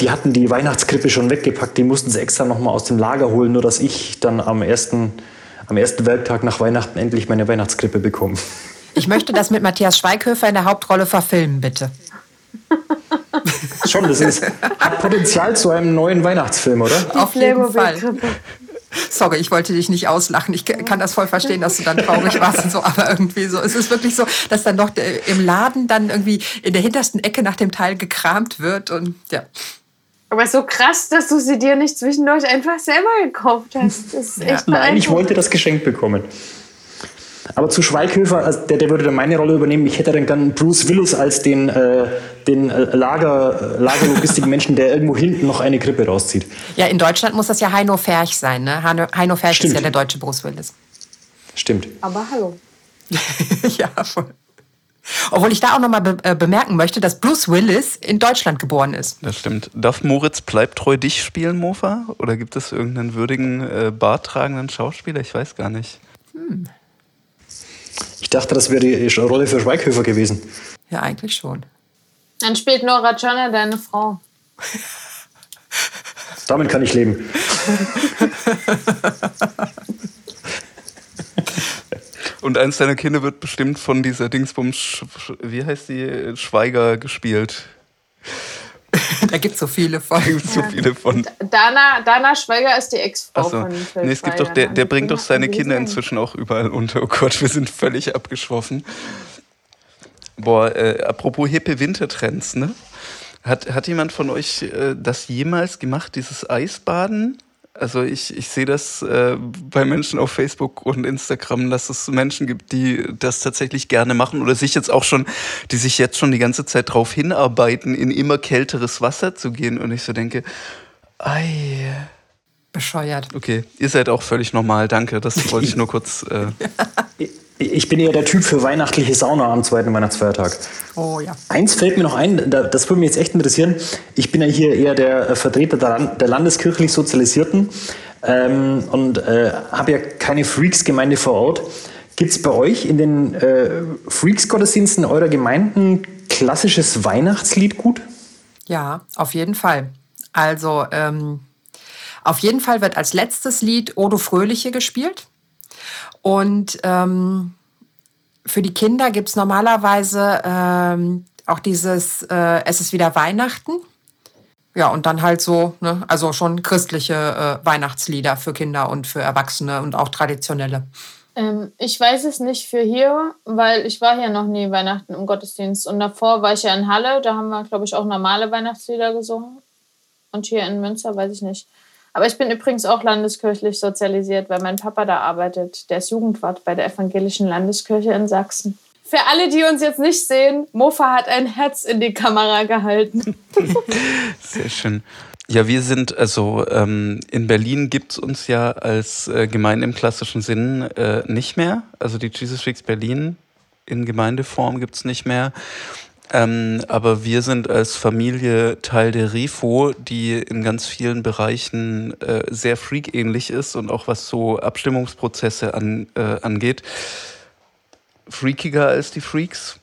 Speaker 3: die hatten die Weihnachtskrippe schon weggepackt, die mussten sie extra nochmal aus dem Lager holen, nur dass ich dann am ersten, am ersten Werktag nach Weihnachten endlich meine Weihnachtskrippe bekomme.
Speaker 2: Ich möchte das mit Matthias Schweighöfer in der Hauptrolle verfilmen, bitte. (laughs)
Speaker 3: Schon, das ist, hat Potenzial zu einem neuen Weihnachtsfilm, oder?
Speaker 2: Auf jeden Fall. Sorry, ich wollte dich nicht auslachen. Ich kann das voll verstehen, dass du dann traurig warst und so, aber irgendwie so. Es ist wirklich so, dass dann noch im Laden dann irgendwie in der hintersten Ecke nach dem Teil gekramt wird und ja.
Speaker 4: Aber so krass, dass du sie dir nicht zwischendurch einfach selber gekauft hast. Das ist echt
Speaker 3: ja. Nein, ich wollte das Geschenk bekommen. Aber zu Schweighöfer, also der, der würde dann meine Rolle übernehmen. Ich hätte dann gern Bruce Willis als den, äh, den äh, Lager, Lagerlogistik-Menschen, der irgendwo hinten noch eine Krippe rauszieht.
Speaker 2: Ja, in Deutschland muss das ja Heino Ferch sein. Ne? Heino Ferch Stimmt. ist ja der deutsche Bruce Willis.
Speaker 3: Stimmt.
Speaker 4: Aber hallo. (laughs)
Speaker 2: ja, voll. Obwohl ich da auch nochmal be äh, bemerken möchte, dass Bruce Willis in Deutschland geboren ist.
Speaker 1: Das stimmt. Darf Moritz Bleibtreu dich spielen, Mofa? Oder gibt es irgendeinen würdigen, äh, barttragenden Schauspieler? Ich weiß gar nicht. Hm.
Speaker 3: Ich dachte, das wäre die Rolle für Schweighöfer gewesen.
Speaker 2: Ja, eigentlich schon.
Speaker 4: Dann spielt Nora Tschirner deine Frau.
Speaker 3: Damit kann ich leben.
Speaker 1: Und eins deiner Kinder wird bestimmt von dieser Dingsbums, wie heißt die, Schweiger gespielt. (laughs)
Speaker 2: da gibt es so viele von. Da
Speaker 1: gibt's so viele von.
Speaker 4: Dana, Dana Schweiger ist die Ex-Frau
Speaker 1: so. von Phil nee, es gibt doch, der, der bringt doch seine Kinder inzwischen auch überall unter. Oh Gott, wir sind völlig abgeschwoffen. Boah, äh, apropos hippe Wintertrends, ne? Hat, hat jemand von euch äh, das jemals gemacht, dieses Eisbaden? Also ich, ich sehe das äh, bei Menschen auf Facebook und Instagram, dass es Menschen gibt, die das tatsächlich gerne machen oder sich jetzt auch schon, die sich jetzt schon die ganze Zeit darauf hinarbeiten, in immer kälteres Wasser zu gehen. Und ich so denke, ei.
Speaker 2: Bescheuert.
Speaker 1: Okay, ihr seid auch völlig normal, danke. Das wollte ich nur kurz. Äh (laughs)
Speaker 3: Ich bin eher der Typ für weihnachtliche Sauna am zweiten Weihnachtsfeiertag.
Speaker 2: Oh ja.
Speaker 3: Eins fällt mir noch ein, das würde mich jetzt echt interessieren. Ich bin ja hier eher der äh, Vertreter der landeskirchlich Sozialisierten ähm, und äh, habe ja keine Freaks-Gemeinde vor Ort. Gibt es bei euch in den äh, Freaks-Gottesdiensten eurer Gemeinden klassisches Weihnachtslied gut?
Speaker 2: Ja, auf jeden Fall. Also ähm, auf jeden Fall wird als letztes Lied Odo Fröhliche gespielt. Und ähm, für die Kinder gibt es normalerweise ähm, auch dieses äh, Es ist wieder Weihnachten. ja, und dann halt so, ne, also schon christliche äh, Weihnachtslieder für Kinder und für Erwachsene und auch traditionelle.
Speaker 4: Ähm, ich weiß es nicht für hier, weil ich war hier noch nie Weihnachten im Gottesdienst. Und davor war ich ja in Halle, da haben wir, glaube ich, auch normale Weihnachtslieder gesungen. Und hier in Münster weiß ich nicht. Aber ich bin übrigens auch landeskirchlich sozialisiert, weil mein Papa da arbeitet. Der ist Jugendwart bei der Evangelischen Landeskirche in Sachsen. Für alle, die uns jetzt nicht sehen, Mofa hat ein Herz in die Kamera gehalten. (laughs)
Speaker 1: Sehr schön. Ja, wir sind, also ähm, in Berlin gibt es uns ja als äh, Gemeinde im klassischen Sinn äh, nicht mehr. Also die Jesus Freaks Berlin in Gemeindeform gibt es nicht mehr. Ähm, aber wir sind als Familie Teil der REFO, die in ganz vielen Bereichen äh, sehr freak-ähnlich ist und auch was so Abstimmungsprozesse an, äh, angeht, freakiger als die Freaks.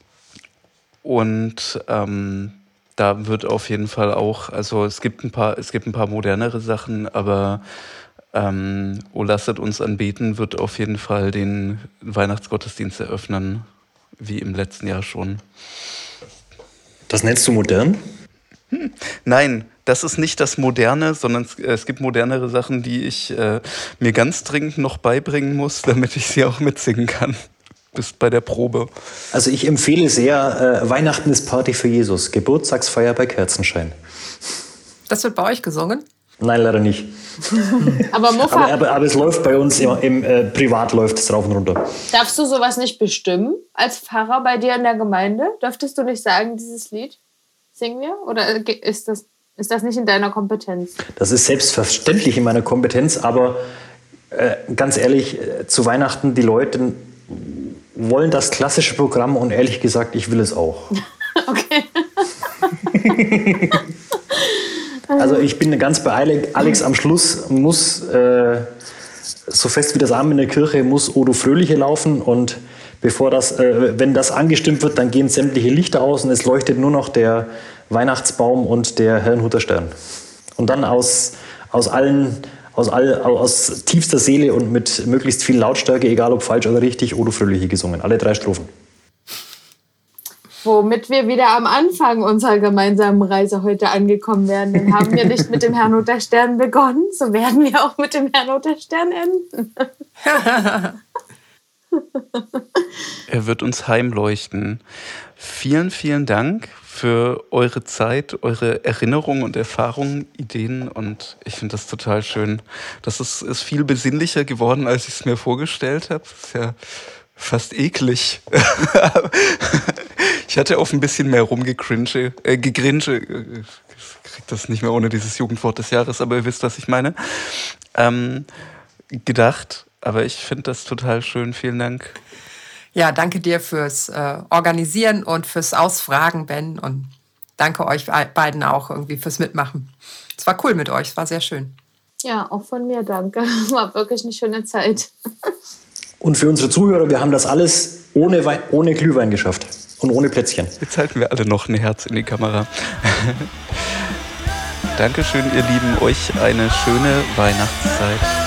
Speaker 1: Und ähm, da wird auf jeden Fall auch, also es gibt ein paar, es gibt ein paar modernere Sachen, aber ähm, O lasset uns anbeten wird auf jeden Fall den Weihnachtsgottesdienst eröffnen, wie im letzten Jahr schon.
Speaker 3: Das nennst du modern?
Speaker 1: Hm. Nein, das ist nicht das Moderne, sondern es, es gibt modernere Sachen, die ich äh, mir ganz dringend noch beibringen muss, damit ich sie auch mitsingen kann bist bei der Probe?
Speaker 3: Also ich empfehle sehr äh, Weihnachten ist Party für Jesus, Geburtstagsfeier bei Kerzenschein.
Speaker 2: Das wird bei euch gesungen?
Speaker 3: Nein, leider nicht. aber, aber, aber, aber, es läuft bei uns im, im äh, Privat läuft es rauf und runter.
Speaker 4: Darfst du sowas nicht bestimmen als Pfarrer bei dir in der Gemeinde? Dürftest du nicht sagen, dieses Lied singen wir? Oder ist das, ist das nicht in deiner Kompetenz?
Speaker 3: Das ist selbstverständlich in meiner Kompetenz, aber äh, ganz ehrlich, äh, zu Weihnachten die Leute wollen das klassische Programm und ehrlich gesagt, ich will es auch. (laughs) okay. (laughs) also ich bin ganz bei Alex. Am Schluss muss, äh, so fest wie das Arm in der Kirche, muss Odo Fröhliche laufen und bevor das, äh, wenn das angestimmt wird, dann gehen sämtliche Lichter aus und es leuchtet nur noch der Weihnachtsbaum und der Herrnhuter Stern. Und dann aus, aus allen aus, all, aus tiefster Seele und mit möglichst viel Lautstärke, egal ob falsch oder richtig, Odo Fröhliche gesungen. Alle drei Strophen.
Speaker 4: Womit wir wieder am Anfang unserer gemeinsamen Reise heute angekommen werden. Denn haben wir nicht mit dem Herrn Stern begonnen, so werden wir auch mit dem Herrn Stern enden. (laughs)
Speaker 1: er wird uns heimleuchten. Vielen, vielen Dank für eure Zeit, eure Erinnerungen und Erfahrungen, Ideen und ich finde das total schön. Das ist, ist viel besinnlicher geworden, als ich es mir vorgestellt habe. Ist ja fast eklig. (laughs) ich hatte auf ein bisschen mehr rumgegrinche, äh, gegrinche. Ich krieg das nicht mehr ohne dieses Jugendwort des Jahres, aber ihr wisst, was ich meine. Ähm, gedacht, aber ich finde das total schön. Vielen Dank.
Speaker 2: Ja, danke dir fürs äh, Organisieren und fürs Ausfragen, Ben. Und danke euch beiden auch irgendwie fürs Mitmachen. Es war cool mit euch, es war sehr schön.
Speaker 4: Ja, auch von mir danke. (laughs) War wirklich eine schöne Zeit. (laughs)
Speaker 3: Und für unsere Zuhörer, wir haben das alles ohne, Wein, ohne Glühwein geschafft und ohne Plätzchen.
Speaker 1: Jetzt halten wir alle noch ein Herz in die Kamera. (laughs) Dankeschön, ihr Lieben. Euch eine schöne Weihnachtszeit.